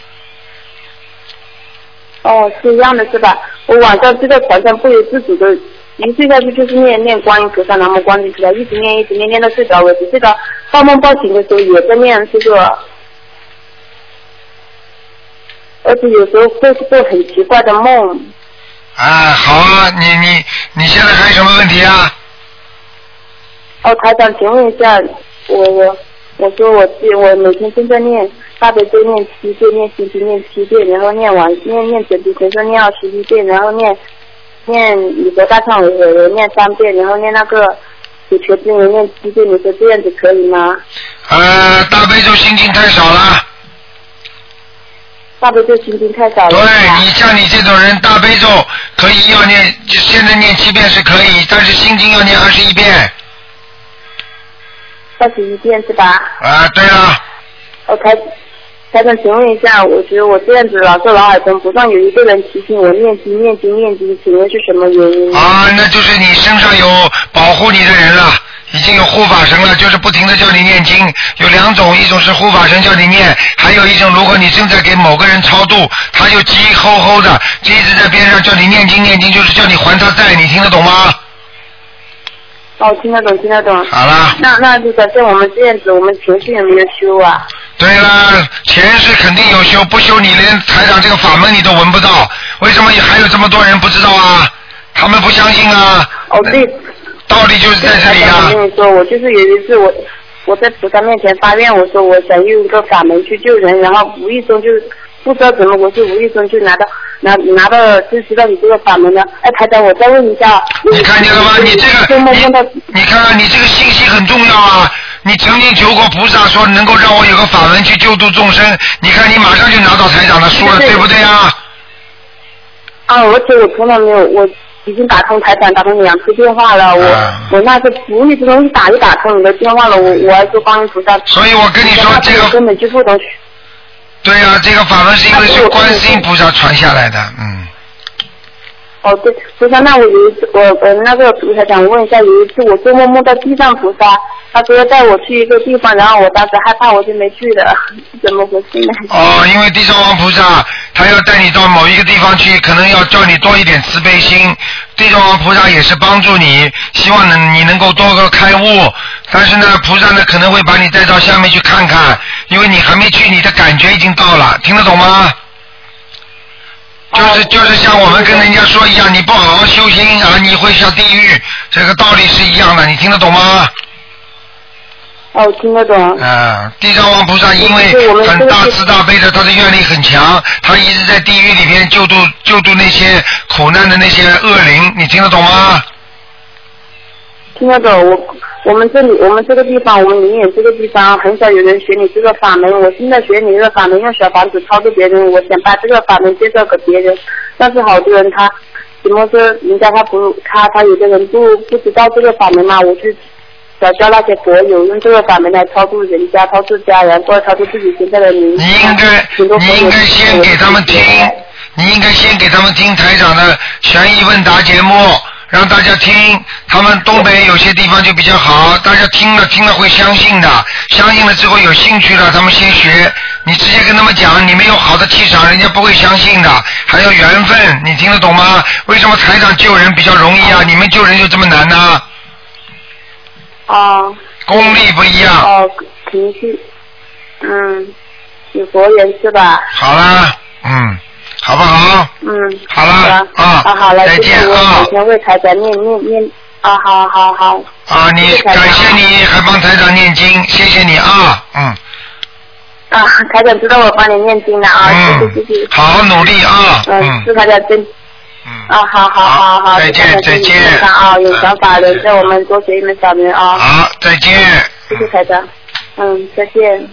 哦，是一样的，是吧？我晚上就在床上不由自主的，一睡下去就是念念观音菩萨，南无观音菩萨，一直念一直念，念到睡着为止。这个报梦报醒的时候也在念这个，而且有时候会做很奇怪的梦。啊，好啊，你你你现在还有什么问题啊？哦，台长，请问一下，我我我说我自我每天都在念大悲咒念七遍，念心经念七遍，然后念完念念准提神咒念二十一遍，然后念念礼佛大忏悔文念三遍，然后念那个解决经文念七遍，你说这样子可以吗？呃，大悲咒心经太少了。大悲咒心经太少了。对你像你这种人，大悲咒可以要念，就现在念七遍是可以，但是心经要念二十一遍。二十一遍是吧？啊，对了。我台台长，请问一下，我觉得我这样子老是脑海中不断有一个人提醒我念经念经念经，请问是什么原因？啊，那就是你身上有保护你的人了，已经有护法神了，就是不停的叫你念经。有两种，一种是护法神叫你念，还有一种，如果你正在给某个人超度，他就急吼吼的，一直在边上叫你念经念经，就是叫你还他债，你听得懂吗？哦，听得懂，听得懂。好了。那那就像像我们这样子，我们情绪有没有修啊？对啦，前世肯定有修，不修你连台长这个法门你都闻不到，为什么还有这么多人不知道啊？他们不相信啊。哦，对。道理就是在这里啊。我跟你说，我就是有一次我我在菩萨面前发愿，我说我想用一个法门去救人，然后无意中就不知道怎么回事，无意中就拿到拿拿到就知道你这个法门了。哎，台长，我再问一下。你看见了吗？你这个你你看看你这个信息很重要啊！你曾经求过菩萨说能够让我有个法门去救度众生，你看你马上就拿到台长的书了，对不对啊？啊，而且我从来没有，我已经打通台长打通两次电话了，我、我那是无意之中一打就打通你的电话了，我我还说观音菩萨。所以我跟你说这个根本就不懂。对呀、这个法门是因为是观世音菩萨传下来的，嗯。哦，对，菩萨，那我有一次，我呃那个菩萨想问一下，有一次我做梦梦到地藏菩萨，他说要带我去一个地方，然后我当时害怕，我就没去了，<laughs> 怎么回事呢？哦，因为地藏王菩萨他要带你到某一个地方去，可能要叫你多一点慈悲心。地藏王菩萨也是帮助你，希望能你能够多个开悟。但是呢，菩萨呢可能会把你带到下面去看看，因为你还没去，你的感觉已经到了，听得懂吗？就是就是像我们跟人家说一样，你不好好修心啊，你会下地狱，这个道理是一样的，你听得懂吗？哦，听得懂。啊，地藏王菩萨因为很大慈大悲的，他的愿力很强，他一直在地狱里边救度救度那些苦难的那些恶灵，你听得懂吗？亲爱的，我我们这里我们这个地方，我们宁远这个地方很少有人学你这个法门。我现在学你这个法门，用小房子超度别人，我想把这个法门介绍给别人，但是好多人他怎么说，人家他不他他有的人不不知道这个法门嘛，我去找教那些佛友用这个法门来超度人家，超度家人，或者超度自己现在的名。你应该你应该先给他们听，你应该先给他们听台长的悬疑问答节目。让大家听，他们东北有些地方就比较好，大家听了听了会相信的，相信了之后有兴趣了，他们先学。你直接跟他们讲，你们有好的气场，人家不会相信的，还有缘分，你听得懂吗？为什么台长救人比较容易啊？你们救人就这么难呢、哦。功力不一样。哦，肯定是，嗯，有佛缘是吧？好啦，嗯，好不好？嗯，好了啊啊，好了，再见啊每天为台长念念念啊，好好好，啊，你感谢你还帮台长念经，谢谢你啊，嗯啊，台长知道我帮你念经了啊，谢谢谢谢。好好努力啊，嗯，祝大家真。啊，好好好好，再见再见啊，有想法的，在我们多学一门小名啊。好，再见。谢谢台长，嗯，再见。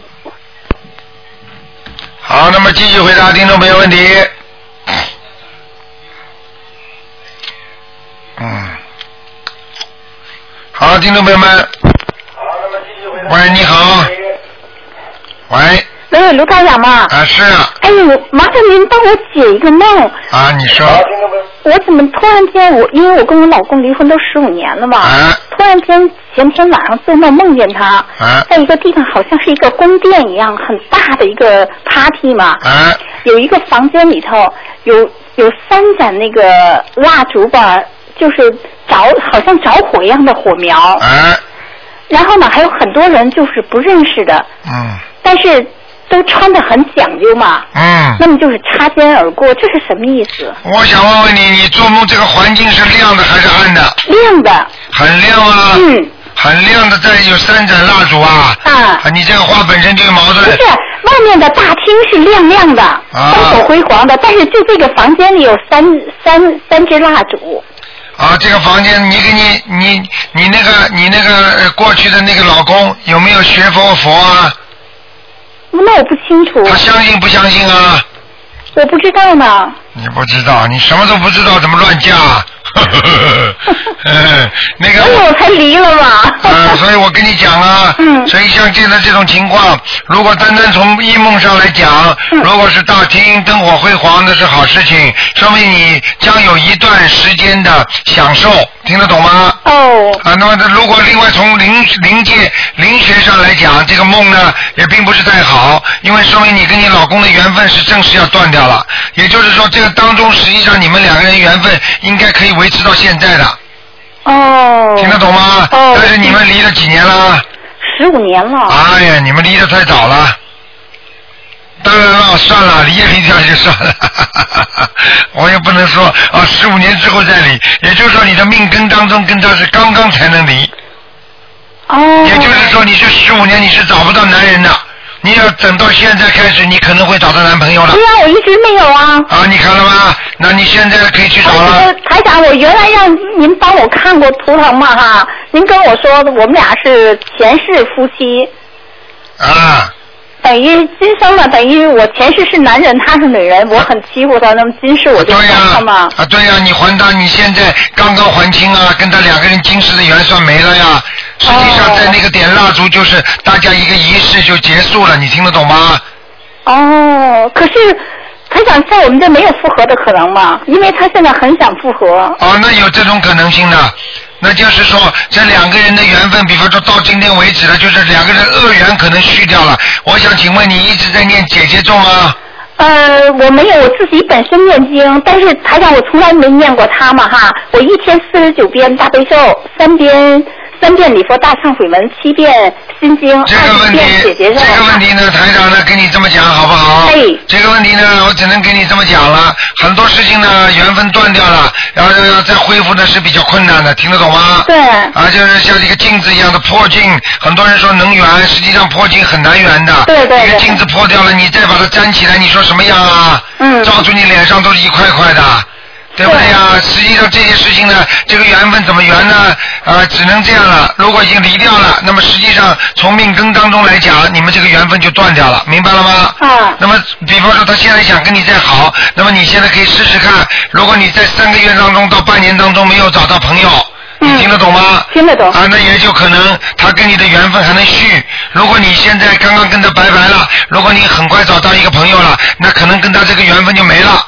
好，那么继续回答听众朋友问题。嗯，好，听众朋友们。喂，你好。喂。喂，卢台长吗？啊，是啊。哎呦，麻烦您帮我解一个梦。啊，你说。我怎么突然间我，因为我跟我老公离婚都十五年了嘛，啊。突然间前天晚上做梦梦见他，啊。在一个地方好像是一个宫殿一样很大的一个 party 嘛，啊。有一个房间里头有有三盏那个蜡烛吧，就是着好像着火一样的火苗，啊。然后呢还有很多人就是不认识的，嗯。但是都穿的很讲究嘛，嗯。那么就是擦肩而过，这是什么意思？我想问问你，你做梦这个环境是亮的还是暗的？亮的。很亮啊。嗯。很亮的，再有三盏蜡烛啊。啊。你这个话本身就有矛盾。不是，外面的大厅是亮亮的，啊灯火辉煌的，但是就这个房间里有三三三支蜡烛。啊，这个房间，你给你你你那个你那个呃过去的那个老公有没有学佛佛啊？那我不清楚。他相信不相信啊？我不知道呢。你不知道，你什么都不知道，怎么乱嫁？嗯，<laughs> 那个。所以我才离了嘛。嗯，所以我跟你讲啊，嗯所以像现在这种情况，如果单单从一梦上来讲，嗯如果是大厅灯火辉煌，那是好事情，说明你将有一段时间的享受，听得懂吗？哦。啊，那么如果另外从灵灵界灵学上来讲，这个梦呢也并不是太好，因为说明你跟你老公的缘分是正式要断掉了，也就是说这个当中实际上你们两个人缘分应该可以维持到现在的。哦。听得懂吗？哦。但是你们离了几年了？十五年了。哎呀，你们离得太早了。当然了，算了，离也离掉就算了。<laughs> 我也不能说啊，十五年之后再离，也就是说你的命根当中跟他是刚刚才能离。哦。也就是说，你这十五年你是找不到男人的，你要等到现在开始，你可能会找到男朋友了。对呀、我一直没有啊。啊，你看了吗？那你现在可以去找了。呃台长，我原来让您帮我看过图腾嘛哈，您跟我说我们俩是前世夫妻，啊，等于今生呢，等于我前世是男人，他是女人，我很欺负他，那么今世我就还他嘛。啊，对呀、你还他，你现在刚刚还清啊，跟他两个人今世的缘算没了呀。实际上，在那个点蜡烛，就是大家一个仪式就结束了，你听得懂吗？哦，可是他想在我们这没有复合的可能吗？因为他现在很想复合。哦，那有这种可能性的，那就是说这两个人的缘分，比方说到今天为止了，就是两个人恶缘可能续掉了。我想请问你一直在念姐姐咒吗？呃，我没有，我自己本身念经，但是台长我从来没念过他嘛哈，我一天四十九遍大悲咒，三遍三遍礼佛大忏悔文，七遍心经，二十遍姐姐咒。这个问题呢，台长呢跟你这么讲好不好？哎这个问题呢，我只能跟你这么讲了。很多事情呢，缘分断掉了，然后要再恢复呢是比较困难的，听得懂吗？对。啊，就是像一个镜子一样的破镜，很多人说能圆，实际上破镜很难圆的。对对一个镜子破掉了，你再把它粘起来，你说什么样啊？嗯。照出你脸上都是一块块的。对不对呀？实际上这些事情呢，这个缘分怎么圆呢？啊，只能这样了。如果已经离掉了，那么实际上从命根当中来讲，你们这个缘分就断掉了，明白了吗？啊。那么，比方说他现在想跟你再好，那么你现在可以试试看，如果你在三个月当中到半年当中没有找到朋友。你听得懂吗？嗯听得懂。啊，那也就可能他跟你的缘分还能续。如果你现在刚刚跟他拜拜了，如果你很快找到一个朋友了，那可能跟他这个缘分就没了。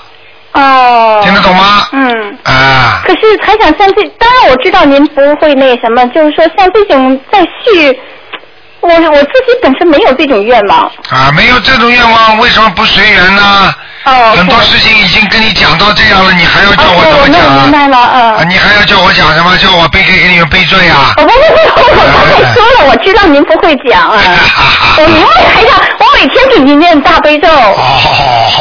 哦。听得懂吗？嗯。啊。可是还想像这，当然我知道您不会那什么，就是说像这种再续，我我自己本身没有这种愿望。啊，没有这种愿望，为什么不随缘呢？哦。很多事情已经跟你讲到这样了，你还要叫我哦怎么讲啊？明白了，嗯。啊，你还要叫我讲什么？叫我背给给你们背罪啊？我不不不，我刚才说了，我知道您不会讲啊。<laughs> 我明白台长，我每天给您念大悲咒。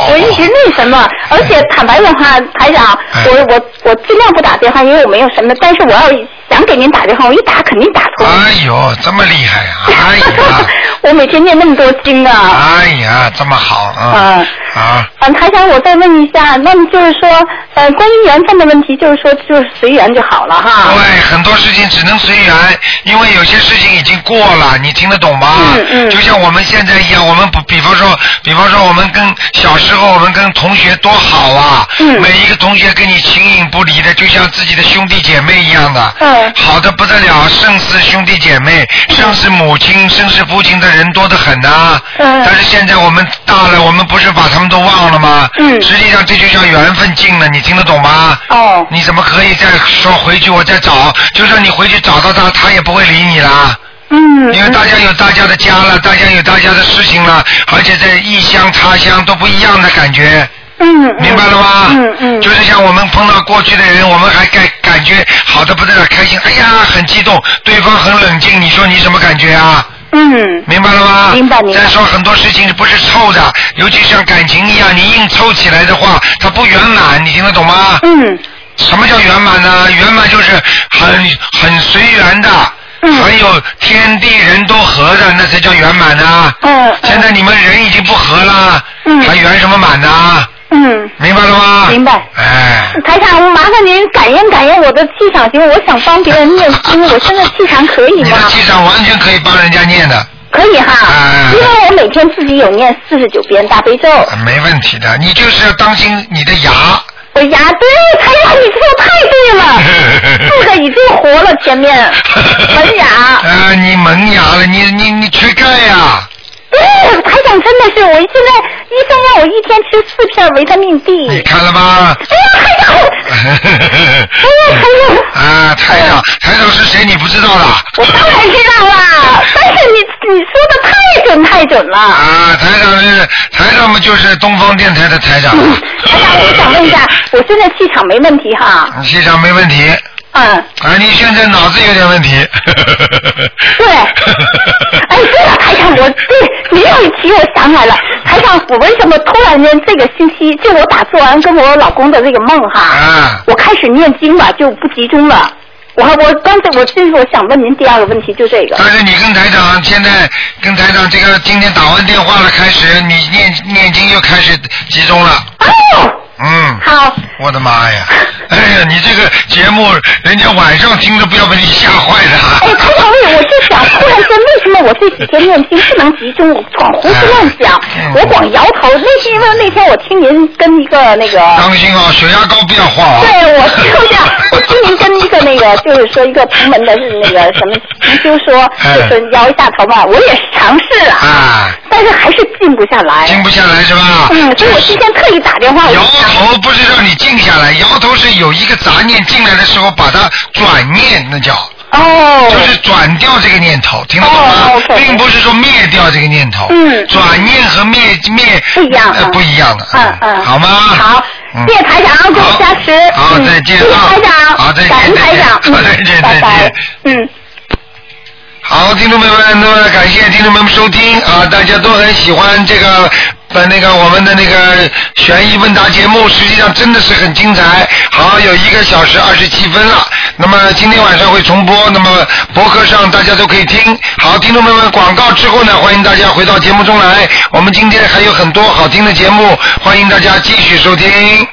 我一直那什么，而且坦白的话，台长，哎我我我尽量不打电话，因为我没有什么，但是我要想给您打电话，我一打肯定打通。哎呦，这么厉害呀、哎呀，<laughs> 我每天念那么多经啊。哎呀，这么好啊啊啊！嗯，台长，我再问一下，那么就是说，呃，关于缘分的问题，就是说，就是随缘就好了哈。对，很多事情只能随缘，因为有些事情已经过了，你听得懂吗？嗯嗯就像我们现在一样，我们不，比方说，比方说，我们跟小时候我们跟同学多好啊，嗯每一个同学跟你形影不离的，就像自己的兄弟姐妹一样的，嗯好的不得了，胜似兄弟姐妹，胜似母亲，胜似父亲的人多得很呐、嗯但是现在我们大了，我们不是把他们都忘了吗？嗯实际上这就叫缘分尽了，你听得懂吗？哦。你怎么可以再说回去我再找？就算你回去找到他，他也不会理你啦。嗯。因为大家有大家的家了，大家有大家的事情了，而且在异乡他乡都不一样的感觉。嗯。明白了吗？嗯嗯。就是像我们碰到过去的人，我们还感感觉好的不得了，开心，哎呀，很激动，对方很冷静，你说你什么感觉啊？嗯。明白了吗？明白明白再说很多事情不是凑的，尤其像感情一样，你硬凑起来的话，它不圆满，你听得懂吗？嗯。什么叫圆满呢？圆满就是很很随缘的，嗯很有天地人都和的，那才叫圆满呢。嗯。现在你们人已经不和了，嗯还圆什么满呢？嗯。明白了吗？明白。哎，台长，麻烦您感应感应我的气场行为？我想帮别人念经，<laughs> 我现在气场可以吗你的？气场完全可以帮人家念的，可以哈，哎因为我每天自己有念四十九遍大悲咒。没问题的。你就是要当心你的牙。我牙对，台长，你说的太对了，四个已经活了，前面门牙。呃，<laughs> 你门牙了，你你你缺钙呀、对，台长真的是，我现在医生让我一天吃四片维他命 D。你看了吗？哎呀，台长，<laughs> 啊，台长，台长是谁？你不知道啦？我当然知道啦，但是你你说的太准太准了。啊，台长是台长嘛，就是东方电台的台长。台长，我想问一下，我现在气场没问题哈？气场没问题。嗯。啊，你现在脑子有点问题。对。<laughs> 哎，对了，台长，我对没有一提，我想起来了，台长，我为什么突然间这个星期，就我打做完跟我老公的这个梦哈，啊我开始念经了，就不集中了。我还我刚才我就是我想问您第二个问题，就这个。但是你跟台长现在跟台长这个今天打完电话了，开始你念念经又开始集中了。哦。嗯。好。我的妈呀！哎呀，你这个节目人家晚上听着不要被你吓坏的。哎，台长，我我就想，突然间为什么我这几天念经不能集中，我光胡思乱想，嗯我光摇头。那是因为那天我听您跟一个那个。当心啊，血压高不要晃啊。对，我就这样，我听您跟一个那个，就是说一个同门的是那个什么同修说，哎就是摇一下头嘛，我也是尝试了，啊，但是还是静不下来。静不下来是吧？嗯，所以我今天特意打电话。摇头不是让你静下来，摇头是有一个杂念进来的时候把它转念，那叫。哦。就是转掉这个念头，听得懂吗？并不是说灭掉这个念头。嗯。转念和灭灭不一样。呃，不一样的。嗯嗯。好吗？好。嗯谢谢台长给我加持。好，嗯再见谢谢啊！台长。好，再见，感恩台长。<laughs> 好再见，再拜拜见。嗯。好，听众朋友们，那么感谢听众朋友们收听啊，大家都很喜欢这个在那个我们的那个悬疑问答节目，实际上真的是很精彩。好，有一个小时二十七分了，那么今天晚上会重播，那么博客上大家都可以听。好，听众朋友们，广告之后呢，欢迎大家回到节目中来，我们今天还有很多好听的节目，欢迎大家继续收听。